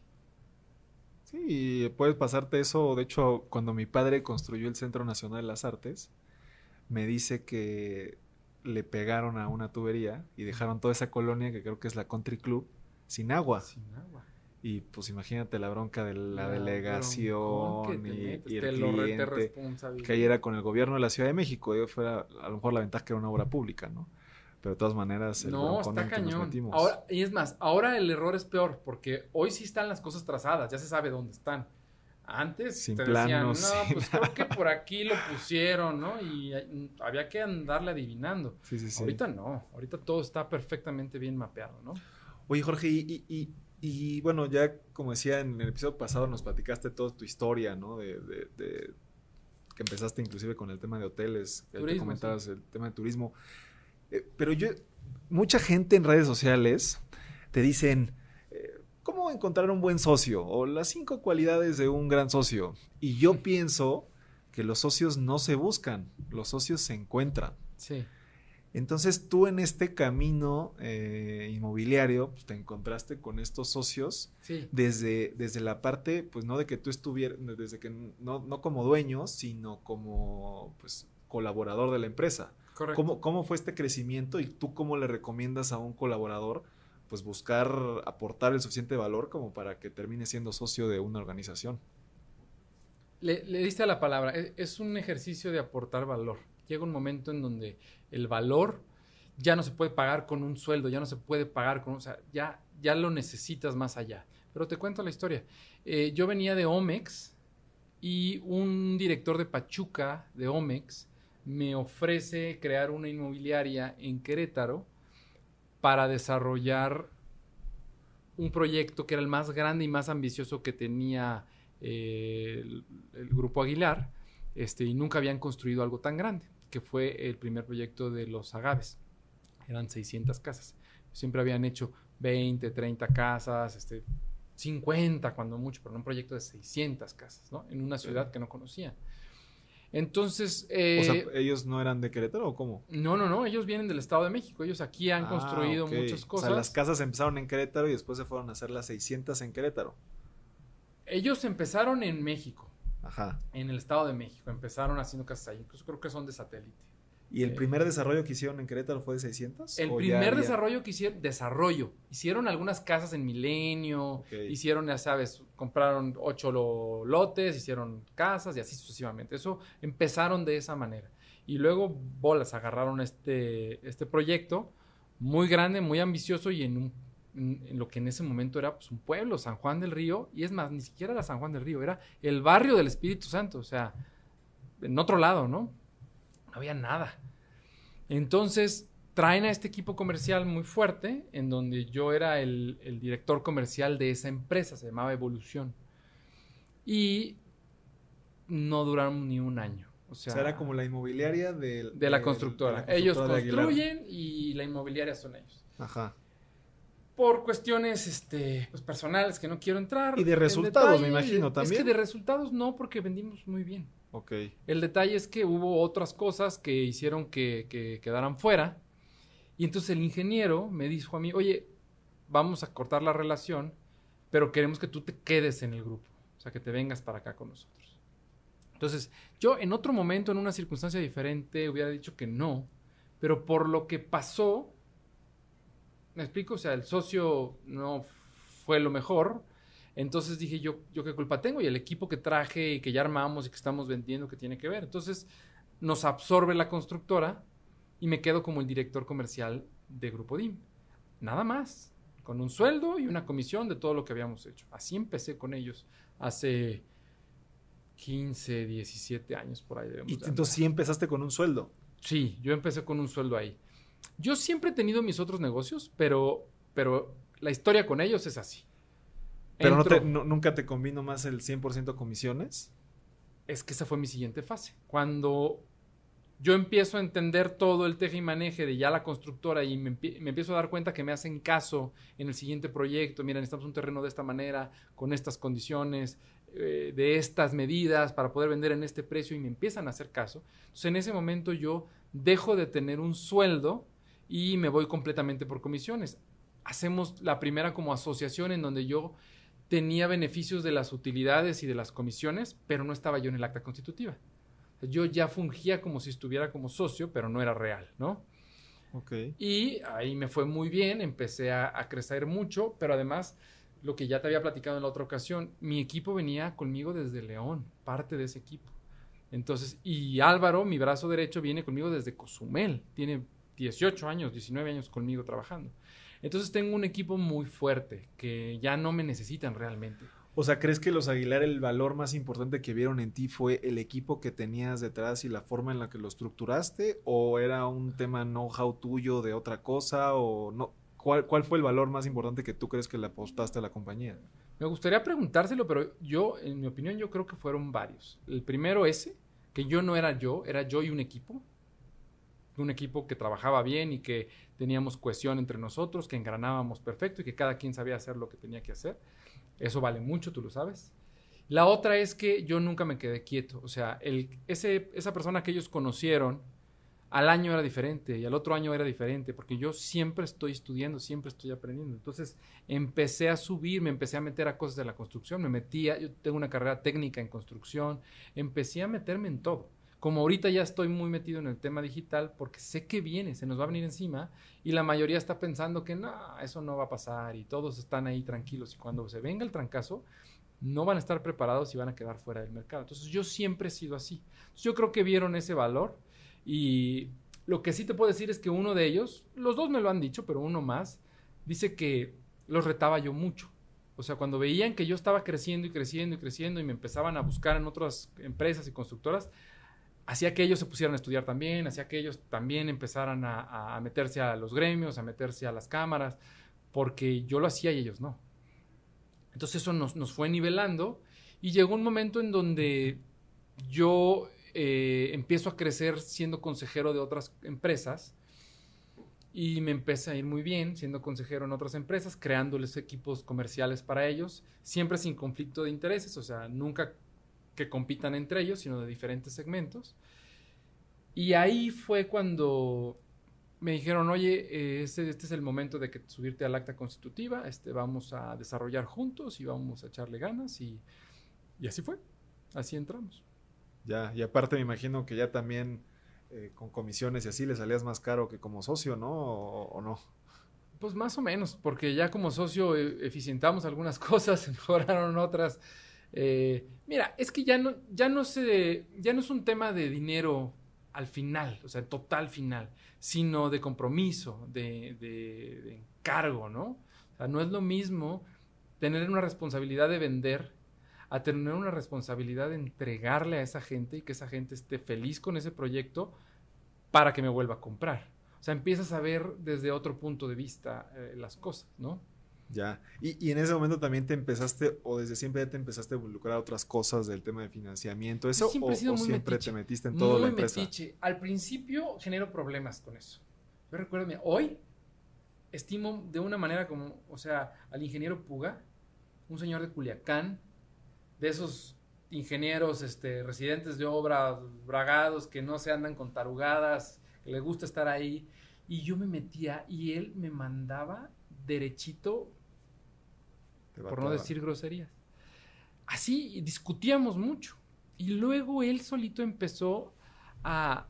Sí, puedes pasarte eso. De hecho, cuando mi padre construyó el Centro Nacional de las Artes, me dice que le pegaron a una tubería y dejaron toda esa colonia, que creo que es la Country Club, sin agua. Sin agua. Y pues imagínate la bronca de la, delegación y, el cliente, que ahí era con el gobierno de la Ciudad de México. Yo fuera, a lo mejor la ventaja que era una obra pública, ¿no? Pero de todas maneras, el no, está cañón. Ahora, y es más, ahora el error es peor, porque hoy sí están las cosas trazadas, ya se sabe dónde están. Antes te decían, *laughs* no, pues creo que por aquí lo pusieron, ¿no? Y había que andarle adivinando. Sí, sí, sí. Ahorita no, ahorita todo está perfectamente bien mapeado, ¿no? Oye, Jorge, y, y, y, bueno, ya como decía en el episodio pasado, nos platicaste toda tu historia, ¿no? De, de, que empezaste inclusive con el tema de hoteles, que te comentabas el tema de turismo. Eh, pero yo, mucha gente en redes sociales te dicen, eh, ¿cómo encontrar un buen socio? O las cinco cualidades de un gran socio. Y yo *laughs* pienso que los socios no se buscan, los socios se encuentran. Sí. Entonces tú en este camino eh, inmobiliario pues, te encontraste con estos socios desde, desde la parte, pues no de que tú estuvieras, desde que no, no como dueño, sino como pues colaborador de la empresa. ¿Cómo, fue este crecimiento y tú cómo le recomiendas a un colaborador pues buscar aportar el suficiente valor como para que termine siendo socio de una organización? Le, diste a la palabra, es, es, un ejercicio de aportar valor. Llega un momento en donde el valor ya no se puede pagar con un sueldo, ya no se puede pagar con, o sea, ya, ya lo necesitas más allá. Pero te cuento la historia. Eh, yo venía de Omex y un director de Pachuca de Omex me ofrece crear una inmobiliaria en Querétaro para desarrollar un proyecto que era el más grande y más ambicioso que tenía eh, el, Grupo Aguilar, este, y nunca habían construido algo tan grande, que fue el primer proyecto de los agaves. Eran 600 casas. Siempre habían hecho 20, 30 casas, este, 50 cuando mucho, pero un proyecto de 600 casas, ¿no? En una ciudad que no conocían. Entonces. Eh, o sea, ¿ellos no eran de Querétaro o cómo? No, no, no. Ellos vienen del Estado de México. Ellos aquí han ah, construido muchas cosas. O sea, las casas empezaron en Querétaro y después se fueron a hacer las 600 en Querétaro. Ellos empezaron en México. Ajá. En el Estado de México. Empezaron haciendo casas ahí. Incluso creo que son de satélite. ¿Y el primer desarrollo que hicieron en Querétaro fue de 600? El primer desarrollo que hicieron, desarrollo. Hicieron algunas casas en Milenio, hicieron, ya sabes, compraron ocho lotes, hicieron casas y así sucesivamente. Eso empezaron de esa manera. Y luego bolas agarraron este, este proyecto muy grande, muy ambicioso y en, en lo que en ese momento era pues, un pueblo, San Juan del Río. Y es más, ni siquiera era San Juan del Río, era el barrio del Espíritu Santo, o sea, en otro lado, ¿no? había nada. Entonces, traen a este equipo comercial muy fuerte, en donde yo era el, director comercial de esa empresa, se llamaba Evolución. Y no duraron ni un año. O sea, era como la inmobiliaria de, la constructora. ellos construyen y la inmobiliaria son ellos. Ajá. Por cuestiones este, pues, personales que no quiero entrar. Y de resultados, me imagino también. Es que de resultados no, porque vendimos muy bien. Ok. El detalle es que hubo otras cosas que hicieron que, que quedaran fuera y entonces el ingeniero me dijo a mí, oye, vamos a cortar la relación, pero queremos que tú te quedes en el grupo, o sea, que te vengas para acá con nosotros. Entonces, yo en otro momento, en una circunstancia diferente, hubiera dicho que no, pero por lo que pasó, me explico, o sea, el socio no fue lo mejor, entonces dije yo, yo qué culpa tengo y el equipo que traje y que ya armamos y que estamos vendiendo, ¿qué tiene que ver? Entonces nos absorbe la constructora y me quedo como el director comercial de Grupo DIM. Nada más, con un sueldo y una comisión de todo lo que habíamos hecho. Así empecé con ellos hace 15, 17 años por ahí. ¿Y entonces sí empezaste con un sueldo? Sí, yo empecé con un sueldo ahí. Yo siempre he tenido mis otros negocios, pero, pero la historia con ellos es así. ¿Pero nunca te combino más el 100% comisiones? Es que esa fue mi siguiente fase. Cuando yo empiezo a entender todo el teje y maneje de ya la constructora y me, empiezo a dar cuenta que me hacen caso en el siguiente proyecto. Mira, necesitamos un terreno de esta manera, con estas condiciones, eh, de estas medidas para poder vender en este precio y me empiezan a hacer caso. Entonces, en ese momento yo dejo de tener un sueldo y me voy completamente por comisiones. Hacemos la primera como asociación en donde yo tenía beneficios de las utilidades y de las comisiones, pero no estaba yo en el acta constitutiva. Yo ya fungía como si estuviera como socio, pero no era real, ¿no? Ok. Y ahí me fue muy bien, empecé a, crecer mucho, pero además, lo que ya te había platicado en la otra ocasión, mi equipo venía conmigo desde León, parte de ese equipo. Entonces, y Álvaro, mi brazo derecho, viene conmigo desde Cozumel, tiene 18 años, 19 años conmigo trabajando. Entonces tengo un equipo muy fuerte que ya no me necesitan realmente. O sea, ¿crees que los Aguilar el valor más importante que vieron en ti fue el equipo que tenías detrás y la forma en la que lo estructuraste? ¿O era un tema know-how tuyo de otra cosa? ¿O no? ¿Cuál, ¿Cuál fue el valor más importante que tú crees que le apostaste a la compañía? Me gustaría preguntárselo, pero yo, en mi opinión, yo creo que fueron varios. El primero ese, que yo no era yo, era yo y un equipo. Un equipo que trabajaba bien y que teníamos cohesión entre nosotros, que engranábamos perfecto y que cada quien sabía hacer lo que tenía que hacer. Eso vale mucho, tú lo sabes. La otra es que yo nunca me quedé quieto. O sea, ese, esa persona que ellos conocieron, al año era diferente y al otro año era diferente, porque yo siempre estoy estudiando, siempre estoy aprendiendo. Entonces empecé a subir, me empecé a meter a cosas de la construcción, me metía, yo tengo una carrera técnica en construcción, empecé a meterme en todo. Como ahorita ya estoy muy metido en el tema digital, porque sé que viene, se nos va a venir encima, y la mayoría está pensando que no, eso no va a pasar, y todos están ahí tranquilos, y cuando se venga el trancazo, no van a estar preparados y van a quedar fuera del mercado. Entonces yo siempre he sido así. yo creo que vieron ese valor, y lo que sí te puedo decir es que uno de ellos, los dos me lo han dicho, pero uno más, dice que los retaba yo mucho. O sea, cuando veían que yo estaba creciendo y creciendo y creciendo y me empezaban a buscar en otras empresas y constructoras, hacía que ellos se pusieran a estudiar también, hacía que ellos también empezaran a, meterse a los gremios, a meterse a las cámaras, porque yo lo hacía y ellos no. Entonces eso nos, fue nivelando y llegó un momento en donde yo eh, empiezo a crecer siendo consejero de otras empresas y me empecé a ir muy bien siendo consejero en otras empresas, creándoles equipos comerciales para ellos, siempre sin conflicto de intereses, o sea, nunca que compitan entre ellos, sino de diferentes segmentos. Y ahí fue cuando me dijeron, oye, este, es el momento de que subirte al acta constitutiva, este, vamos a desarrollar juntos y vamos a echarle ganas y, y así fue, así entramos. Ya, y aparte me imagino que ya también eh, con comisiones y así le salías más caro que como socio, ¿no? ¿O, no? Pues más o menos, porque ya como socio eh, eficientamos algunas *laughs* cosas, mejoraron otras. Eh, mira, es que ya no, ya no se, ya no es un tema de dinero al final, o sea, total final, sino de compromiso, de, de, encargo, ¿no? O sea, no es lo mismo tener una responsabilidad de vender a tener una responsabilidad de entregarle a esa gente y que esa gente esté feliz con ese proyecto para que me vuelva a comprar. O sea, empiezas a ver desde otro punto de vista eh, las cosas, ¿no? Ya. Y, en ese momento también te empezaste, o desde siempre te empezaste a involucrar a otras cosas del tema de financiamiento, ¿eso? Siempre o, siempre te metiste en todo la empresa? Metiche. Al principio genero problemas con eso. Yo recuerdo, hoy estimo de una manera como, o sea, al ingeniero Puga, un señor de Culiacán, de esos ingenieros este, residentes de obra, bragados, que no se andan con tarugadas, que les gusta estar ahí. Y yo me metía y él me mandaba derechito por no decir groserías. Así discutíamos mucho. Y luego él solito empezó a,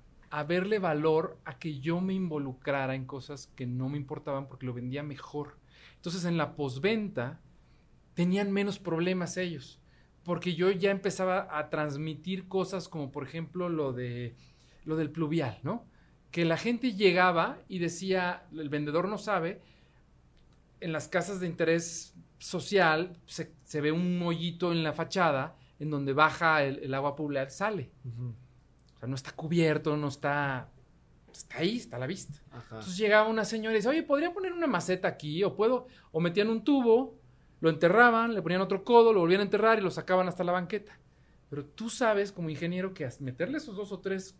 verle valor a que yo me involucrara en cosas que no me importaban porque lo vendía mejor. Entonces en la posventa tenían menos problemas ellos. Porque yo ya empezaba a transmitir cosas como por ejemplo lo de lo del pluvial, ¿no? Que la gente llegaba y decía, el vendedor no sabe, en las casas de interés social se, ve un hoyito en la fachada en donde baja el, agua pluvial, sale. O sea, no está cubierto, no está... Está ahí, está a la vista. Entonces llegaba una señora y dice, oye, ¿podría poner una maceta aquí? O puedo... O metían un tubo, lo enterraban, le ponían otro codo, lo volvían a enterrar y lo sacaban hasta la banqueta. Pero tú sabes como ingeniero que meterle esos dos o tres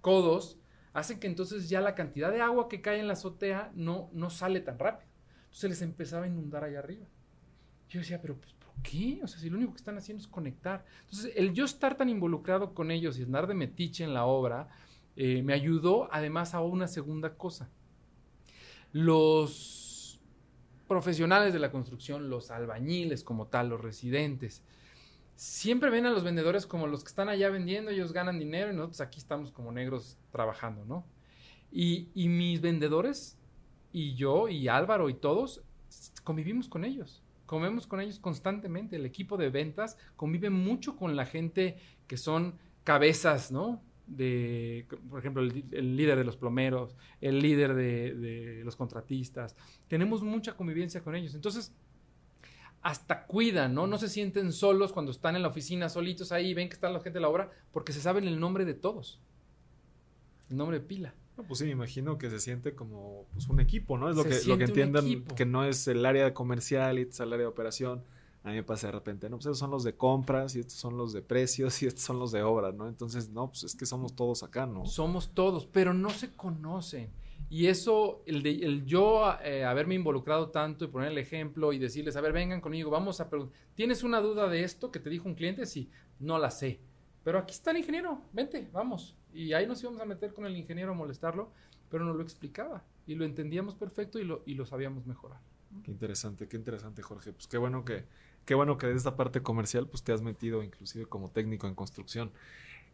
codos hace que entonces ya la cantidad de agua que cae en la azotea no, no sale tan rápido. Entonces les empezaba a inundar allá arriba. Yo decía, pero pues, ¿por qué? O sea, si lo único que están haciendo es conectar. Entonces, el yo estar tan involucrado con ellos y andar de metiche en la obra, eh, me ayudó además a una segunda cosa. Los profesionales de la construcción, los albañiles como tal, los residentes, siempre ven a los vendedores como los que están allá vendiendo, ellos ganan dinero y nosotros aquí estamos como negros trabajando, ¿no? Y, y mis vendedores y yo y Álvaro y todos convivimos con ellos comemos con ellos constantemente. El equipo de ventas convive mucho con la gente que son cabezas, ¿no? De, por ejemplo, el, líder de los plomeros, el líder de, los contratistas. Tenemos mucha convivencia con ellos. Entonces, hasta cuidan, ¿no? No se sienten solos cuando están en la oficina solitos ahí, ven que está la gente de la obra, porque se saben el nombre de todos. El nombre de pila pues sí, me imagino que se siente como pues, un equipo, ¿no? Es lo que, lo que entiendan, que no es el área comercial y es el área de operación. A mí me pasa de repente, no, pues esos son los de compras y estos son los de precios y estos son los de obra, ¿no? Entonces, no, pues es que somos todos acá, ¿no? Somos todos, pero no se conocen. Y eso, el, de, el yo eh, haberme involucrado tanto y poner el ejemplo y decirles, a ver, vengan conmigo, vamos a preguntar, ¿tienes una duda de esto que te dijo un cliente? Sí, no la sé. Pero aquí está el ingeniero, vente, vamos. Y ahí nos íbamos a meter con el ingeniero a molestarlo, pero nos lo explicaba y lo entendíamos perfecto y lo, y lo sabíamos mejorar. Qué interesante, qué interesante, Jorge. Pues qué bueno que, qué bueno que de esta parte comercial pues te has metido inclusive como técnico en construcción.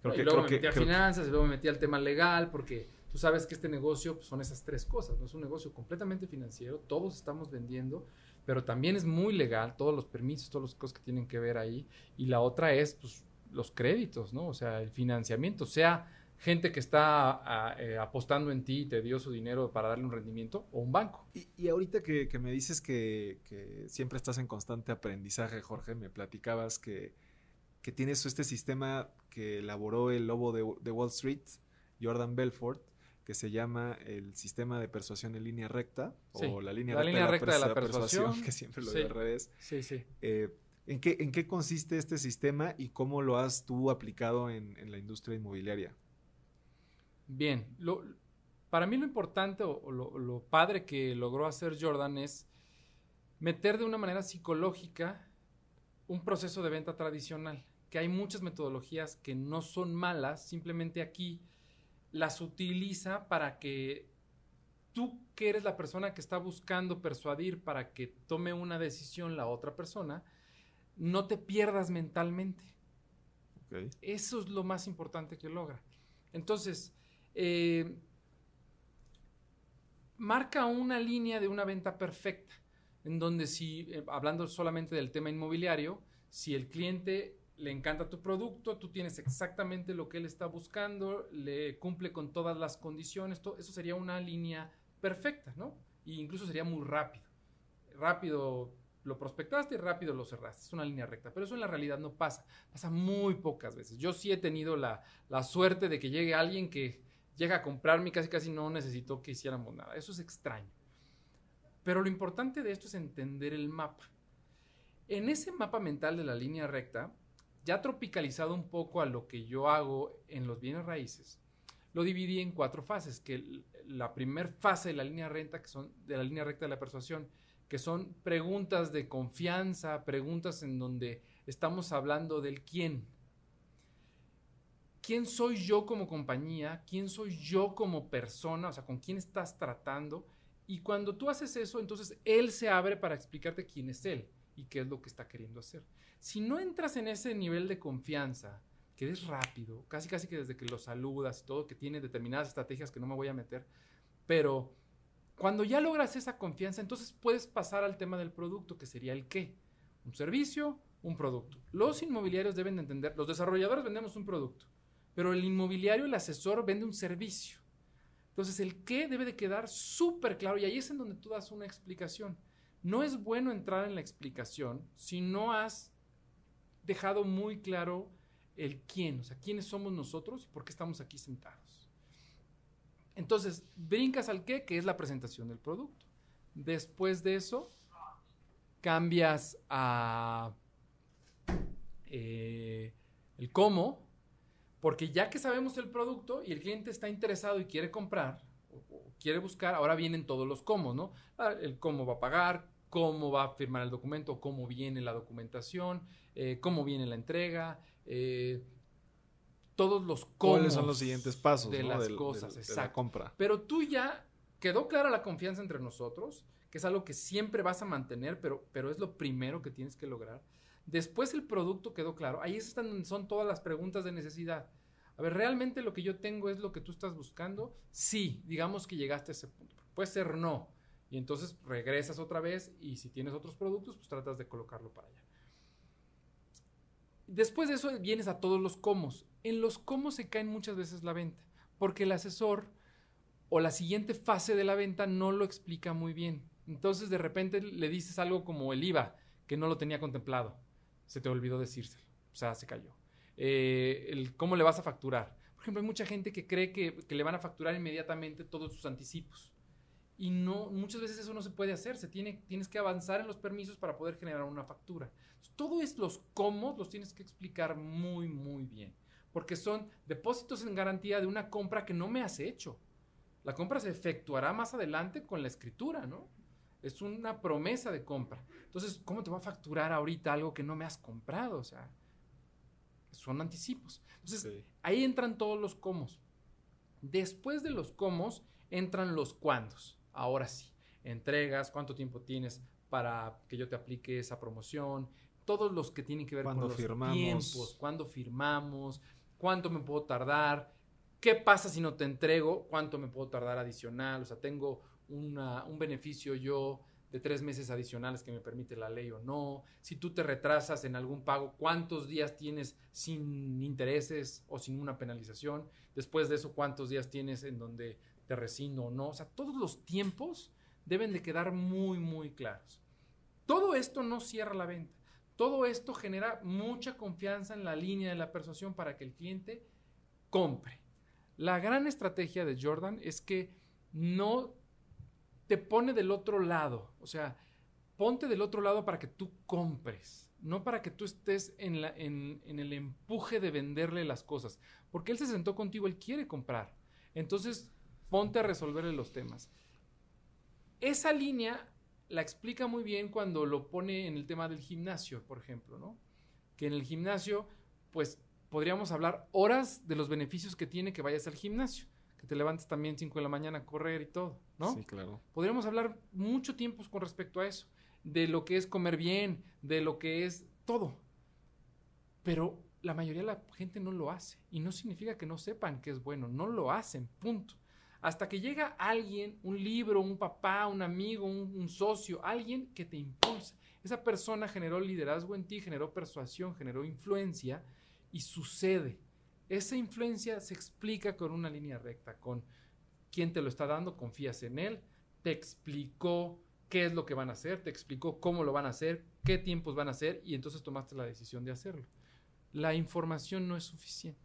Creo y luego me metí a finanzas y luego me metí al tema legal porque tú sabes que este negocio pues, son esas tres cosas, no es un negocio completamente financiero, todos estamos vendiendo, pero también es muy legal, todos los permisos, todas las cosas que tienen que ver ahí. Y la otra es pues los créditos, ¿no? O sea, el financiamiento, sea gente que está eh, apostando en ti y te dio su dinero para darle un rendimiento o un banco. Y, ahorita que, me dices que, siempre estás en constante aprendizaje, Jorge, me platicabas que, tienes este sistema que elaboró el lobo de, Wall Street, Jordan Belfort, que se llama el sistema de persuasión en línea recta o la línea, recta, de la, persuasión, *laughs* que siempre lo digo al revés. Sí, sí. Eh, ¿en, qué, ¿En qué consiste este sistema y cómo lo has tú aplicado en la industria inmobiliaria? Bien, lo, para mí lo importante o, lo, padre que logró hacer Jordan es meter de una manera psicológica un proceso de venta tradicional, que hay muchas metodologías que no son malas, simplemente aquí las utiliza para que tú que eres la persona que está buscando persuadir para que tome una decisión la otra persona, no te pierdas mentalmente. Eso es lo más importante que logra. Entonces, eh, marca una línea de una venta perfecta, en donde si, eh, hablando solamente del tema inmobiliario, si el cliente le encanta tu producto, tú tienes exactamente lo que él está buscando, le cumple con todas las condiciones, eso sería una línea perfecta, ¿no? E incluso sería muy rápido. Rápido lo prospectaste y rápido lo cerraste. Es una línea recta. Pero eso en la realidad no pasa. Pasa muy pocas veces. Yo sí he tenido la, la suerte de que llegue alguien que llega a comprarme y casi casi no necesitó que hiciéramos nada. Eso es extraño. Pero lo importante de esto es entender el mapa. En ese mapa mental de la línea recta, ya tropicalizado un poco a lo que yo hago en los bienes raíces, lo dividí en cuatro fases, que la primera fase de la línea recta, que son de la línea recta de la persuasión, que son preguntas de confianza, preguntas en donde estamos hablando del quién. ¿Quién soy yo como compañía? ¿Quién soy yo como persona? O sea, ¿con quién estás tratando? Y cuando tú haces eso, entonces él se abre para explicarte quién es él y qué es lo que está queriendo hacer. Si no entras en ese nivel de confianza, que es rápido, casi casi que desde que lo saludas y todo, que tiene determinadas estrategias que no me voy a meter, pero cuando ya logras esa confianza, entonces puedes pasar al tema del producto, que sería el qué. Un servicio, un producto. Los inmobiliarios deben de entender, los desarrolladores vendemos un producto, pero el inmobiliario, el asesor, vende un servicio. Entonces el qué debe de quedar súper claro y ahí es en donde tú das una explicación. No es bueno entrar en la explicación si no has dejado muy claro el quién, o sea, quiénes somos nosotros y por qué estamos aquí sentados. Entonces, brincas al qué, que es la presentación del producto. Después de eso, cambias a eh, el cómo, porque ya que sabemos el producto y el cliente está interesado y quiere comprar o, quiere buscar, ahora vienen todos los cómo, ¿no? Ah, el cómo va a pagar, cómo va a firmar el documento, cómo viene la documentación, eh, cómo viene la entrega, eh, todos los cómo. ¿Cuáles son los siguientes pasos de las cosas? exacto. compra. Pero tú ya quedó clara la confianza entre nosotros, que es algo que siempre vas a mantener, pero, pero es lo primero que tienes que lograr. Después el producto quedó claro. Ahí están, son todas las preguntas de necesidad. A ver, ¿realmente lo que yo tengo es lo que tú estás buscando? Sí, digamos que llegaste a ese punto. Puede ser no. Y entonces regresas otra vez y si tienes otros productos, pues tratas de colocarlo para allá. Después de eso vienes a todos los cómo. En los cómo se caen muchas veces la venta, porque el asesor o la siguiente fase de la venta no lo explica muy bien. Entonces de repente le dices algo como el IVA, que no lo tenía contemplado. Se te olvidó decírselo. O sea, se cayó. Eh, el cómo le vas a facturar. Por ejemplo, hay mucha gente que cree que, que le van a facturar inmediatamente todos sus anticipos. Y no, muchas veces eso no se puede hacer. Se tiene, tienes que avanzar en los permisos para poder generar una factura. todo es los cómo los tienes que explicar muy, muy bien. Porque son depósitos en garantía de una compra que no me has hecho. La compra se efectuará más adelante con la escritura, ¿no? Es una promesa de compra. Entonces, ¿cómo te va a facturar ahorita algo que no me has comprado? O sea, son anticipos. Entonces, ahí entran todos los cómo. Después de los cómo entran los cuándos ahora sí, entregas, cuánto tiempo tienes para que yo te aplique esa promoción, todos los que tienen que ver con los tiempos, cuándo firmamos, cuánto me puedo tardar, qué pasa si no te entrego, cuánto me puedo tardar adicional, o sea, tengo un beneficio yo de tres meses adicionales que me permite la ley o no, si tú te retrasas en algún pago, cuántos días tienes sin intereses o sin una penalización, después de eso cuántos días tienes en donde de resino o no. O sea, todos los tiempos deben de quedar muy, muy claros. Todo esto no cierra la venta. Todo esto genera mucha confianza en la línea de la persuasión para que el cliente compre. La gran estrategia de Jordan es que no te pone del otro lado. O sea, ponte del otro lado para que tú compres, no para que tú estés en, la, en, el empuje de venderle las cosas. Porque él se sentó contigo, él quiere comprar. Entonces, ponte a resolverle los temas. Esa línea la explica muy bien cuando lo pone en el tema del gimnasio, por ejemplo, ¿no? Que en el gimnasio, pues podríamos hablar horas de los beneficios que tiene que vayas al gimnasio, que te levantes también 5 de la mañana a correr y todo, ¿no? Sí, claro. Podríamos hablar mucho tiempo con respecto a eso, de lo que es comer bien, de lo que es todo. Pero la mayoría de la gente no lo hace y no significa que no sepan que es bueno, no lo hacen, punto. Hasta que llega alguien, un libro, un papá, un amigo, un, socio, alguien que te impulsa. Esa persona generó liderazgo en ti, generó persuasión, generó influencia y sucede. Esa influencia se explica con una línea recta, con quién te lo está dando, confías en él, te explicó qué es lo que van a hacer, te explicó cómo lo van a hacer, qué tiempos van a hacer y entonces tomaste la decisión de hacerlo. La información no es suficiente.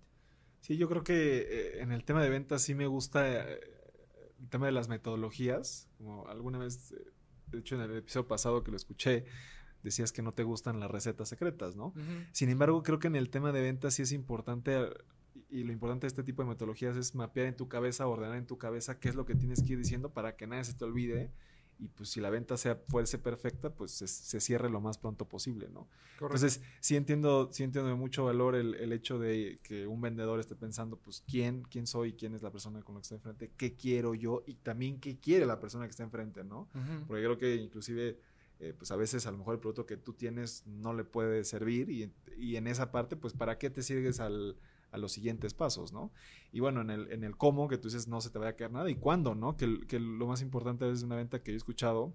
Sí, yo creo que eh, en el tema de ventas sí me gusta eh, el tema de las metodologías. Como alguna vez, eh, de hecho en el episodio pasado que lo escuché, decías que no te gustan las recetas secretas, ¿no? Sin embargo, creo que en el tema de ventas sí es importante y lo importante de este tipo de metodologías es mapear en tu cabeza, ordenar en tu cabeza qué es lo que tienes que ir diciendo para que nadie se te olvide y pues si la venta sea, fuese perfecta, pues se, cierre lo más pronto posible, ¿no? Entonces, sí entiendo, sí entiendo de mucho valor el, hecho de que un vendedor esté pensando, pues, quién, quién soy, quién es la persona con la que está enfrente, qué quiero yo y también qué quiere la persona que está enfrente, ¿no? Porque creo que inclusive eh, pues a veces a lo mejor el producto que tú tienes no le puede servir y, y en esa parte, pues, ¿para qué te sigues al, a los siguientes pasos, ¿no? Y bueno, en el, en el cómo, que tú dices no se te vaya a quedar nada, y cuándo, ¿no? Que, que lo más importante es una venta que yo he escuchado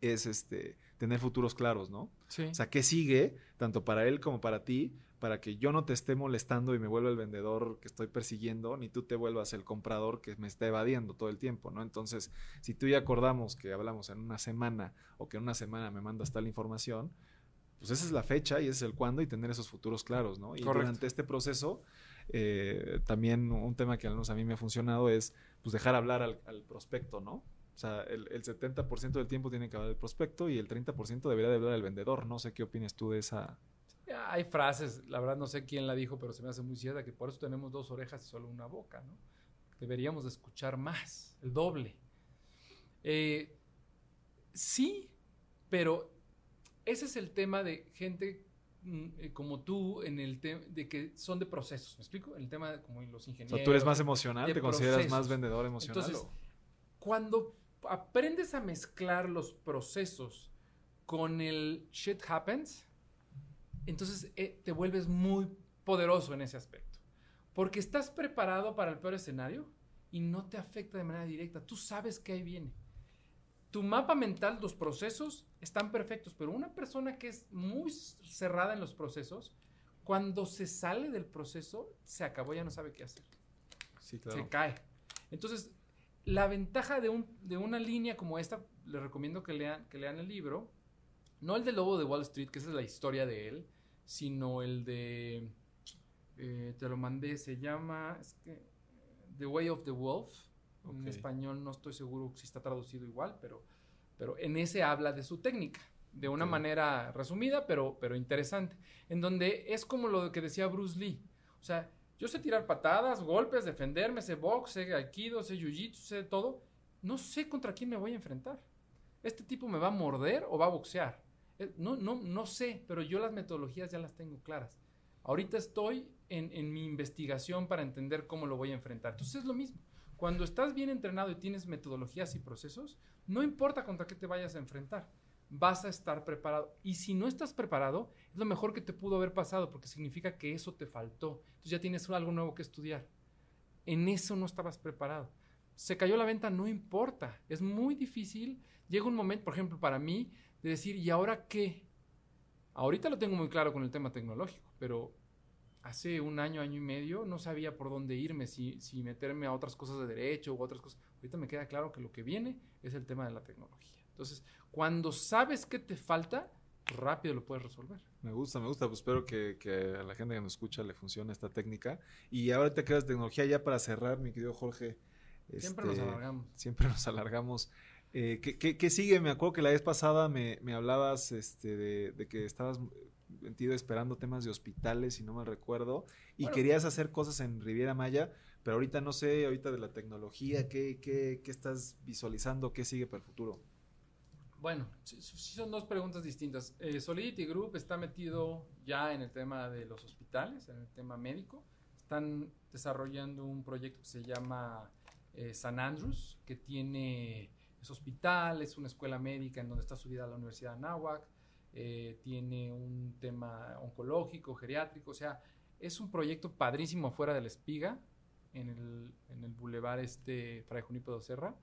es este tener futuros claros, ¿no? Sí. O sea, ¿qué sigue tanto para él como para ti para que yo no te esté molestando y me vuelva el vendedor que estoy persiguiendo, ni tú te vuelvas el comprador que me está evadiendo todo el tiempo, ¿no? Entonces, si tú ya acordamos que hablamos en una semana o que en una semana me mandas tal información, pues esa es la fecha y ese es el cuándo y tener esos futuros claros, ¿no? Y durante este proceso, eh, también un tema que al menos a mí me ha funcionado es pues dejar hablar al, prospecto, ¿no? O sea, el, 70% del tiempo tiene que hablar el prospecto y el 30% debería de hablar el vendedor. No sé qué opinas tú de esa... Hay frases, la verdad no sé quién la dijo, pero se me hace muy cierta, que por eso tenemos dos orejas y solo una boca, ¿no? Deberíamos escuchar más, el doble. Eh, sí, pero ese es el tema de gente mm, eh, como tú en el tema de que son de procesos, ¿me explico? El tema de, como los ingenieros. O sea, tú eres más emocional, te consideras más vendedor emocional. Entonces, cuando aprendes a mezclar los procesos con el shit happens, entonces eh, te vuelves muy poderoso en ese aspecto. Porque estás preparado para el peor escenario y no te afecta de manera directa. Tú sabes que ahí viene tu mapa mental, los procesos están perfectos, pero una persona que es muy cerrada en los procesos, cuando se sale del proceso, se acabó, ya no sabe qué hacer. Sí, claro. Se cae. Entonces, la ventaja de, un, de una línea como esta, les recomiendo que lean, que lean el libro, no el de Lobo de Wall Street, que esa es la historia de él, sino el de, eh, te lo mandé, se llama The Way of the Wolf en español no estoy seguro si está traducido igual, pero, pero en ese habla de su técnica, de una manera resumida, pero, pero interesante, en donde es como lo que decía Bruce Lee. O sea, yo sé tirar patadas, golpes, defenderme, sé box, sé aikido, sé jiu-jitsu, sé todo. No sé contra quién me voy a enfrentar. ¿Este tipo me va a morder o va a boxear? Eh, no, no, no sé, pero yo las metodologías ya las tengo claras. Ahorita estoy en, en mi investigación para entender cómo lo voy a enfrentar. Entonces es lo mismo. Cuando estás bien entrenado y tienes metodologías y procesos, no importa contra qué te vayas a enfrentar, vas a estar preparado. Y si no estás preparado, es lo mejor que te pudo haber pasado porque significa que eso te faltó. Entonces ya tienes algo nuevo que estudiar. En eso no estabas preparado. Se cayó la venta, no importa. Es muy difícil. Llega un momento, por ejemplo, para mí, de decir, ¿y ahora qué? Ahorita lo tengo muy claro con el tema tecnológico, pero hace un año, año y medio, no sabía por dónde irme, si, si meterme a otras cosas de derecho u otras cosas. Ahorita me queda claro que lo que viene es el tema de la tecnología. Entonces, cuando sabes qué te falta, rápido lo puedes resolver. Me gusta, me gusta. Pues espero que, a la gente que nos escucha le funcione esta técnica. Y ahora te quedas tecnología ya para cerrar, mi querido Jorge. Siempre nos este, alargamos. Siempre nos alargamos. Eh, ¿qué, sigue? Me acuerdo que la vez pasada me, hablabas este, de, que estabas metido esperando temas de hospitales, si no me recuerdo, y querías hacer cosas en Riviera Maya, pero ahorita no sé, ahorita de la tecnología, ¿qué, qué, qué estás visualizando? ¿Qué sigue para el futuro? Bueno, sí, son dos preguntas distintas. Eh, Solidity Group está metido ya en el tema de los hospitales, en el tema médico. Están desarrollando un proyecto que se llama eh, San Andrews, que tiene es hospital, es una escuela médica en donde está subida la Universidad de Anáhuac, eh, tiene un tema oncológico, geriátrico, o sea, es un proyecto padrísimo afuera de la espiga, en el, en el bulevar este Fray Junipo de Serra.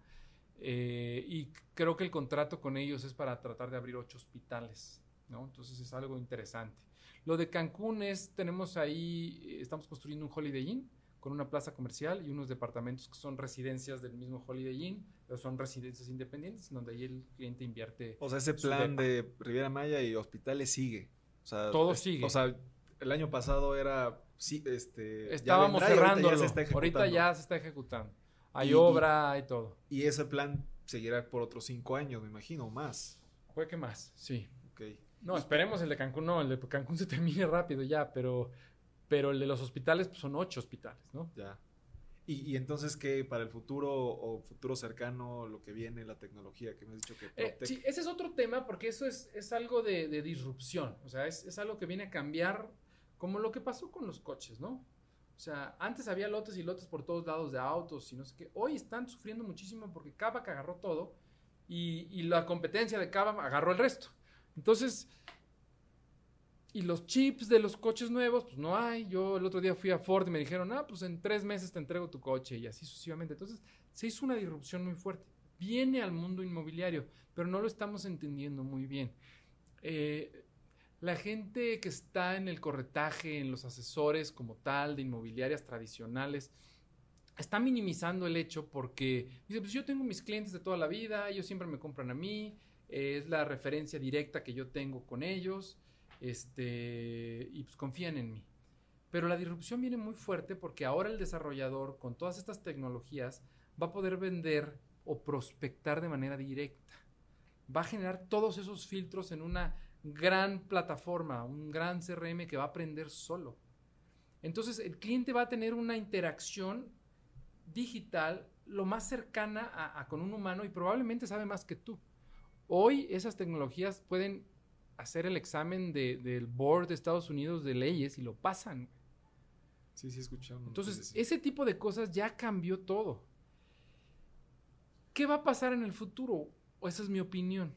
Eh, y creo que el contrato con ellos es para tratar de abrir ocho hospitales, ¿no? Entonces es algo interesante. Lo de Cancún es, tenemos ahí, estamos construyendo un Holiday Inn, con una plaza comercial y unos departamentos que son residencias del mismo Holiday Inn, pero son residencias independientes donde ahí el cliente invierte. O sea, ese plan de Riviera Maya y hospitales sigue. Todo sigue. O sea, el año pasado era sí, este... Estábamos cerrando. ahorita ya se está ejecutando. Ahorita ya se está ejecutando. Hay Y- obra, hay todo. Y ese plan seguirá por otros cinco años, me imagino, o más. Puede que más, sí. Ok. No, esperemos el de Cancún, no, el de Cancún se termine rápido ya, pero, pero el de los hospitales pues, son ocho hospitales, ¿no? Ya. Y, y entonces, ¿qué para el futuro o futuro cercano, lo que viene, la tecnología que me has dicho que Eh, sí, ese es otro tema porque eso es, es algo de, de disrupción, o sea, es, es algo que viene a cambiar como lo que pasó con los coches, ¿no? O sea, antes había lotes y lotes por todos lados de autos y no sé qué. Hoy están sufriendo muchísimo porque Kavak agarró todo y, y la competencia de Kavak agarró el resto. Entonces, y los chips de los coches nuevos, pues no hay. Yo el otro día fui a Ford y me dijeron, ah, pues en tres meses te entrego tu coche y así sucesivamente. Entonces, se hizo una disrupción muy fuerte. Viene al mundo inmobiliario, pero no lo estamos entendiendo muy bien. Eh, la gente que está en el corretaje, en los asesores como tal, de inmobiliarias tradicionales, está minimizando el hecho porque dice, pues yo tengo mis clientes de toda la vida, ellos siempre me compran a mí, eh, es la referencia directa que yo tengo con ellos, este, y pues confían en mí. Pero la disrupción viene muy fuerte porque ahora el desarrollador con todas estas tecnologías va a poder vender o prospectar de manera directa. Va a generar todos esos filtros en una gran plataforma, un gran CRM que va a aprender solo. Entonces el cliente va a tener una interacción digital lo más cercana a, con un humano y probablemente sabe más que tú. Hoy esas tecnologías pueden hacer el examen de- del board de Estados Unidos de leyes y lo pasan. Sí, sí, escuchamos. Entonces, ese tipo de cosas ya cambió todo. ¿Qué va a pasar en el futuro? O esa es mi opinión.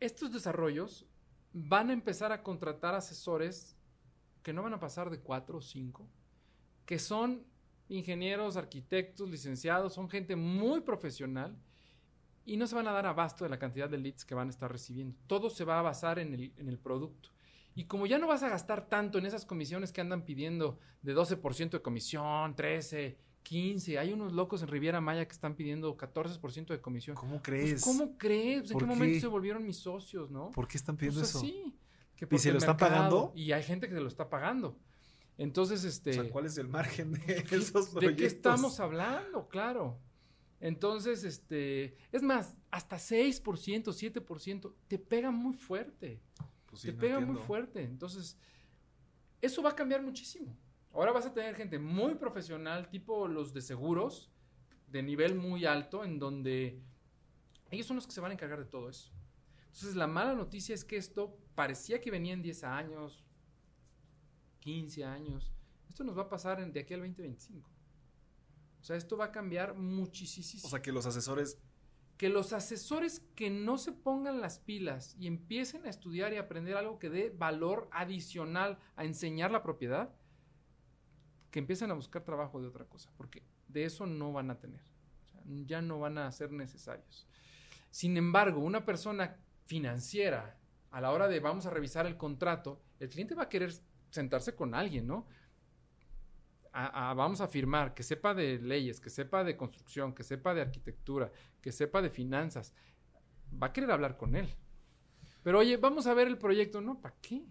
Estos desarrollos van a empezar a contratar asesores que no van a pasar de cuatro o cinco, que son ingenieros, arquitectos, licenciados, son gente muy profesional y no se van a dar abasto de la cantidad de leads que van a estar recibiendo. Todo se va a basar en el, en el producto. Y como ya no vas a gastar tanto en esas comisiones que andan pidiendo de 12% de comisión, 13, 15, hay unos locos en Riviera Maya que están pidiendo 14% de comisión. ¿Cómo Pues, crees? ¿Cómo crees? ¿En ¿Por qué momento qué? se volvieron mis socios, no? ¿Por qué están pidiendo Pues eso? así, que ¿Y se lo están pagando? Y hay gente que se lo está pagando. Entonces, este... O sea, ¿cuál es el margen de *laughs* esos proyectos? ¿De qué estamos hablando? Claro. Entonces, este, es más, hasta 6%, 7%, te pega muy fuerte. Pues sí, te no pega muy fuerte. Entonces, eso va a cambiar muchísimo. Ahora vas a tener gente muy profesional, tipo los de seguros, de nivel muy alto, en donde ellos son los que se van a encargar de todo eso. Entonces, la mala noticia es que esto parecía que venía en 10 años, 15 años. Esto nos va a pasar en- de aquí al 2025. O sea, esto va a cambiar muchísimo O sea, que los asesores que los asesores que no se pongan las pilas y empiecen a estudiar y aprender algo que dé valor adicional a enseñar la propiedad, que empiecen a buscar trabajo de otra cosa, porque de eso no van a tener. O sea, ya no van a ser necesarios. Sin embargo, una persona financiera, a la hora de vamos a revisar el contrato, el cliente va a querer sentarse con alguien, ¿no? A- a- vamos a firmar, que sepa de leyes, que sepa de construcción, que sepa de arquitectura, que sepa de finanzas, va a querer hablar con él. Pero oye, vamos a ver el proyecto, ¿no? ¿Para qué?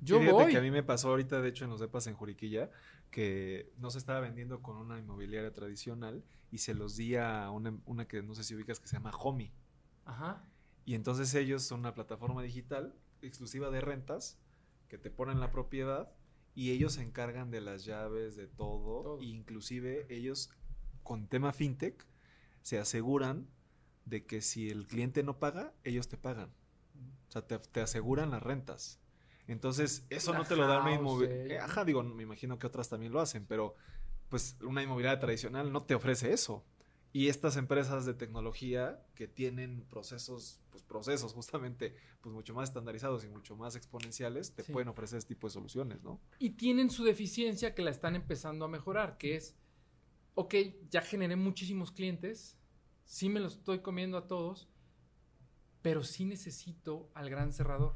Yo Fíjate voy. que a mí me pasó ahorita, de hecho, en los depas en Juriquilla, que no se estaba vendiendo con una inmobiliaria tradicional y se los di a una, una que no sé si ubicas que se llama Homey. Ajá. Y entonces ellos son una plataforma digital exclusiva de rentas que te ponen la propiedad y ellos se encargan de las llaves, de todo. Todo. E inclusive ellos, con tema fintech, se aseguran de que si el cliente no paga, ellos te pagan. O sea, te, te aseguran las rentas. Entonces, eso no te lo da una inmobiliaria. eh. Ajá, digo, me imagino que otras también lo hacen, pero pues una inmobiliaria tradicional no te ofrece eso. Y estas empresas de tecnología que tienen procesos, pues procesos justamente, pues mucho más estandarizados y mucho más exponenciales, te Sí. pueden ofrecer este tipo de soluciones, ¿no? Y tienen su deficiencia que la están empezando a mejorar, que es, ok, ya generé muchísimos clientes, sí me los estoy comiendo a todos, pero sí necesito al gran cerrador.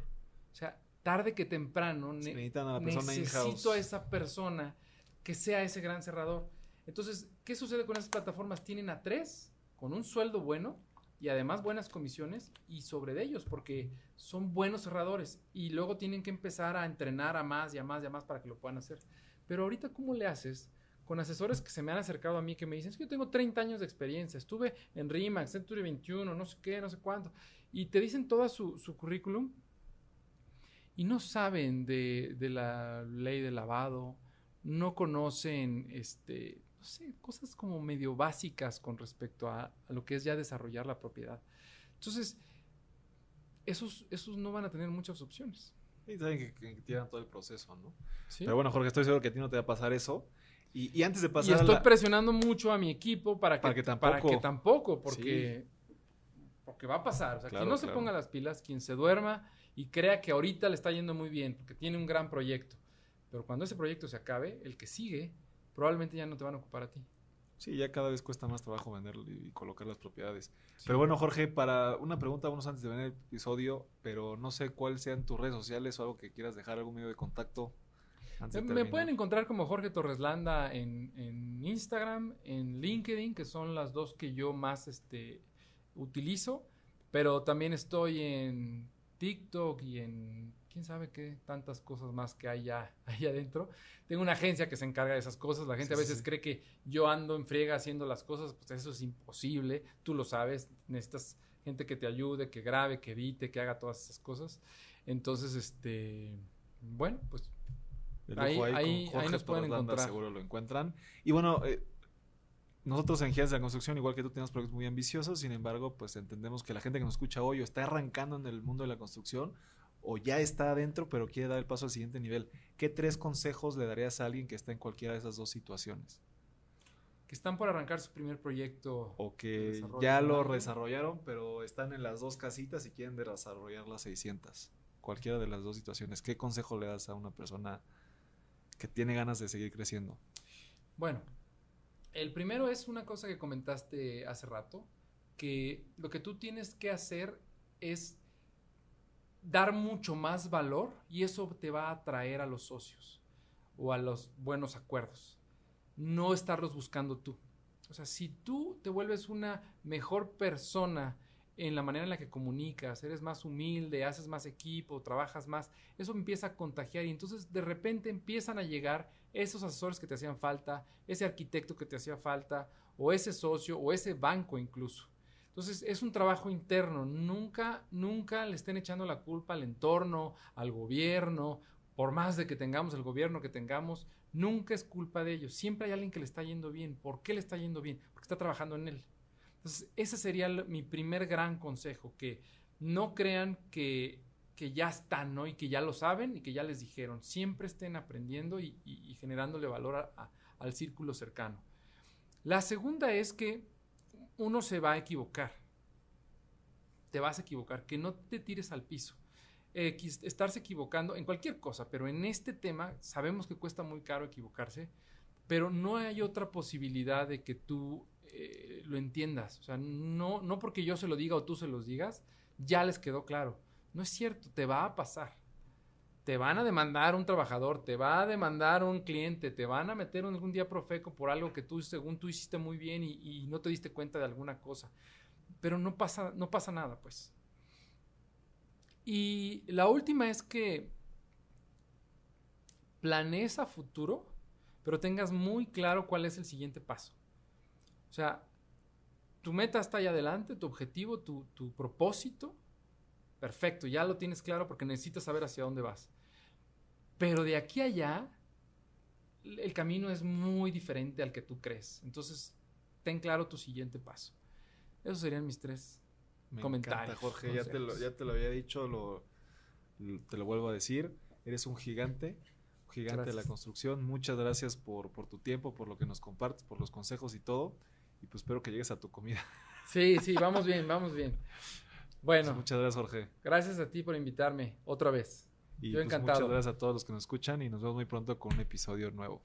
O sea, tarde que temprano ne- necesitan a la persona necesito a esa persona que sea ese gran cerrador. Entonces, ¿qué sucede con esas plataformas? Tienen a tres con un sueldo bueno y además buenas comisiones y sobre de ellos porque son buenos cerradores y luego tienen que empezar a entrenar a más y a más y a más para que lo puedan hacer. Pero ahorita, ¿cómo le haces? Con asesores que se me han acercado a mí que me dicen, es que yo tengo 30 años de experiencia, estuve en RIMAX, Century 21, no sé qué, no sé cuánto, y te dicen todo su, su currículum y no saben de, de la ley de lavado, no conocen este, no sé, cosas como medio básicas con respecto a, lo que es ya desarrollar la propiedad. Entonces, esos, esos no van a tener muchas opciones. Y saben que, que, tiran todo el proceso, ¿no? Pero bueno, Jorge, estoy seguro que a ti no te va a pasar eso. Y, antes de pasar. Y estoy presionando mucho a mi equipo para que, tampoco. tampoco, porque, porque va a pasar. O sea, quien no se ponga las pilas, quien se duerma y crea que ahorita le está yendo muy bien, porque tiene un gran proyecto. Pero cuando ese proyecto se acabe, el que sigue probablemente ya no te van a ocupar a ti. Sí, ya cada vez cuesta más trabajo vender y colocar las propiedades. Pero bueno, Jorge, para una pregunta, unos antes de venir el episodio, pero no sé cuáles sean tus redes sociales o algo que quieras dejar, algún medio de contacto. me pueden encontrar como Jorge Torreslanda en, en, Instagram, en LinkedIn, que son las dos que yo más este, utilizo, pero también estoy en TikTok y en quién sabe qué tantas cosas más que hay ya *laughs* ahí adentro. Tengo una agencia que se encarga de esas cosas. La gente a veces cree que yo ando en friega haciendo las cosas, pues eso es imposible. Tú lo sabes, necesitas gente que te ayude, que grabe, que edite, que haga todas esas cosas. Entonces, este, bueno, pues ahí, ahí, nos pueden encontrar. Seguro lo encuentran. Y bueno, eh, nosotros en Gigantes de la Construcción, igual que tú, tenemos proyectos muy ambiciosos, sin embargo, pues entendemos que la gente que nos escucha hoy o está arrancando en el mundo de la construcción o ya está adentro, pero quiere dar el paso al siguiente nivel. ¿Qué tres consejos le darías a alguien que está en cualquiera de esas dos situaciones? Que están por arrancar su primer proyecto. O que ya lo desarrollaron, pero están en las dos casitas y quieren desarrollar las 600. Cualquiera de las dos situaciones. ¿Qué consejo le das a una persona que tiene ganas de seguir creciendo? Bueno, el primero es una cosa que comentaste hace rato, que lo que tú tienes que hacer es dar mucho más valor y eso te va a atraer a los socios o a los buenos acuerdos. No estarlos buscando tú. O sea, si tú te vuelves una mejor persona en la manera en la que comunicas, eres más humilde, haces más equipo, trabajas más, eso empieza a contagiar y entonces de repente empiezan a llegar esos asesores que te hacían falta, ese arquitecto que te hacía falta, o ese socio, o ese banco incluso. Entonces es un trabajo interno, nunca, nunca le estén echando la culpa al entorno, al gobierno, por más de que tengamos el gobierno que tengamos, nunca es culpa de ellos, siempre hay alguien que le está yendo bien. ¿Por qué le está yendo bien? Porque está trabajando en él. Entonces ese sería mi primer gran consejo, que no crean que, que ya están, ¿no? Y que ya lo saben y que ya les dijeron. Siempre estén aprendiendo y, generándole valor al círculo cercano. La segunda es que uno se va a equivocar. Te vas a equivocar, que no te tires al piso. estarse equivocando en cualquier cosa, pero en este tema sabemos que cuesta muy caro equivocarse, pero no hay otra posibilidad de que tú eh, lo entiendas. O sea, no, no porque yo se lo diga o tú se los digas, ya les quedó claro. No es cierto, te va a pasar te van a demandar un trabajador, te va a demandar un cliente, te van a meter algún día profeco por algo que tú, según tú hiciste muy bien y, no te diste cuenta de alguna cosa. Pero no pasa, no pasa nada, pues. Y la última es que planees a futuro, pero tengas muy claro cuál es el siguiente paso. O sea, tu meta está ahí adelante, tu objetivo, tu, tu propósito, Perfecto, ya lo tienes claro porque necesitas saber hacia dónde vas. Pero de aquí a allá, el camino es muy diferente al que tú crees. Entonces, ten claro tu siguiente paso. Esos serían mis tres Me comentarios. Encanta, Jorge, ya te, lo, ya te, lo, había dicho, lo, te lo vuelvo a decir. Eres un gigante, un gigante de la construcción. Muchas gracias por, por tu tiempo, por lo que nos compartes, por los consejos y todo. Y pues espero que llegues a tu comida. Sí, sí, vamos bien, vamos bien. Bueno. Pues muchas gracias, Jorge. Gracias a ti por invitarme otra vez. Y Yo pues, encantado. Muchas gracias a todos los que nos escuchan y nos vemos muy pronto con un episodio nuevo.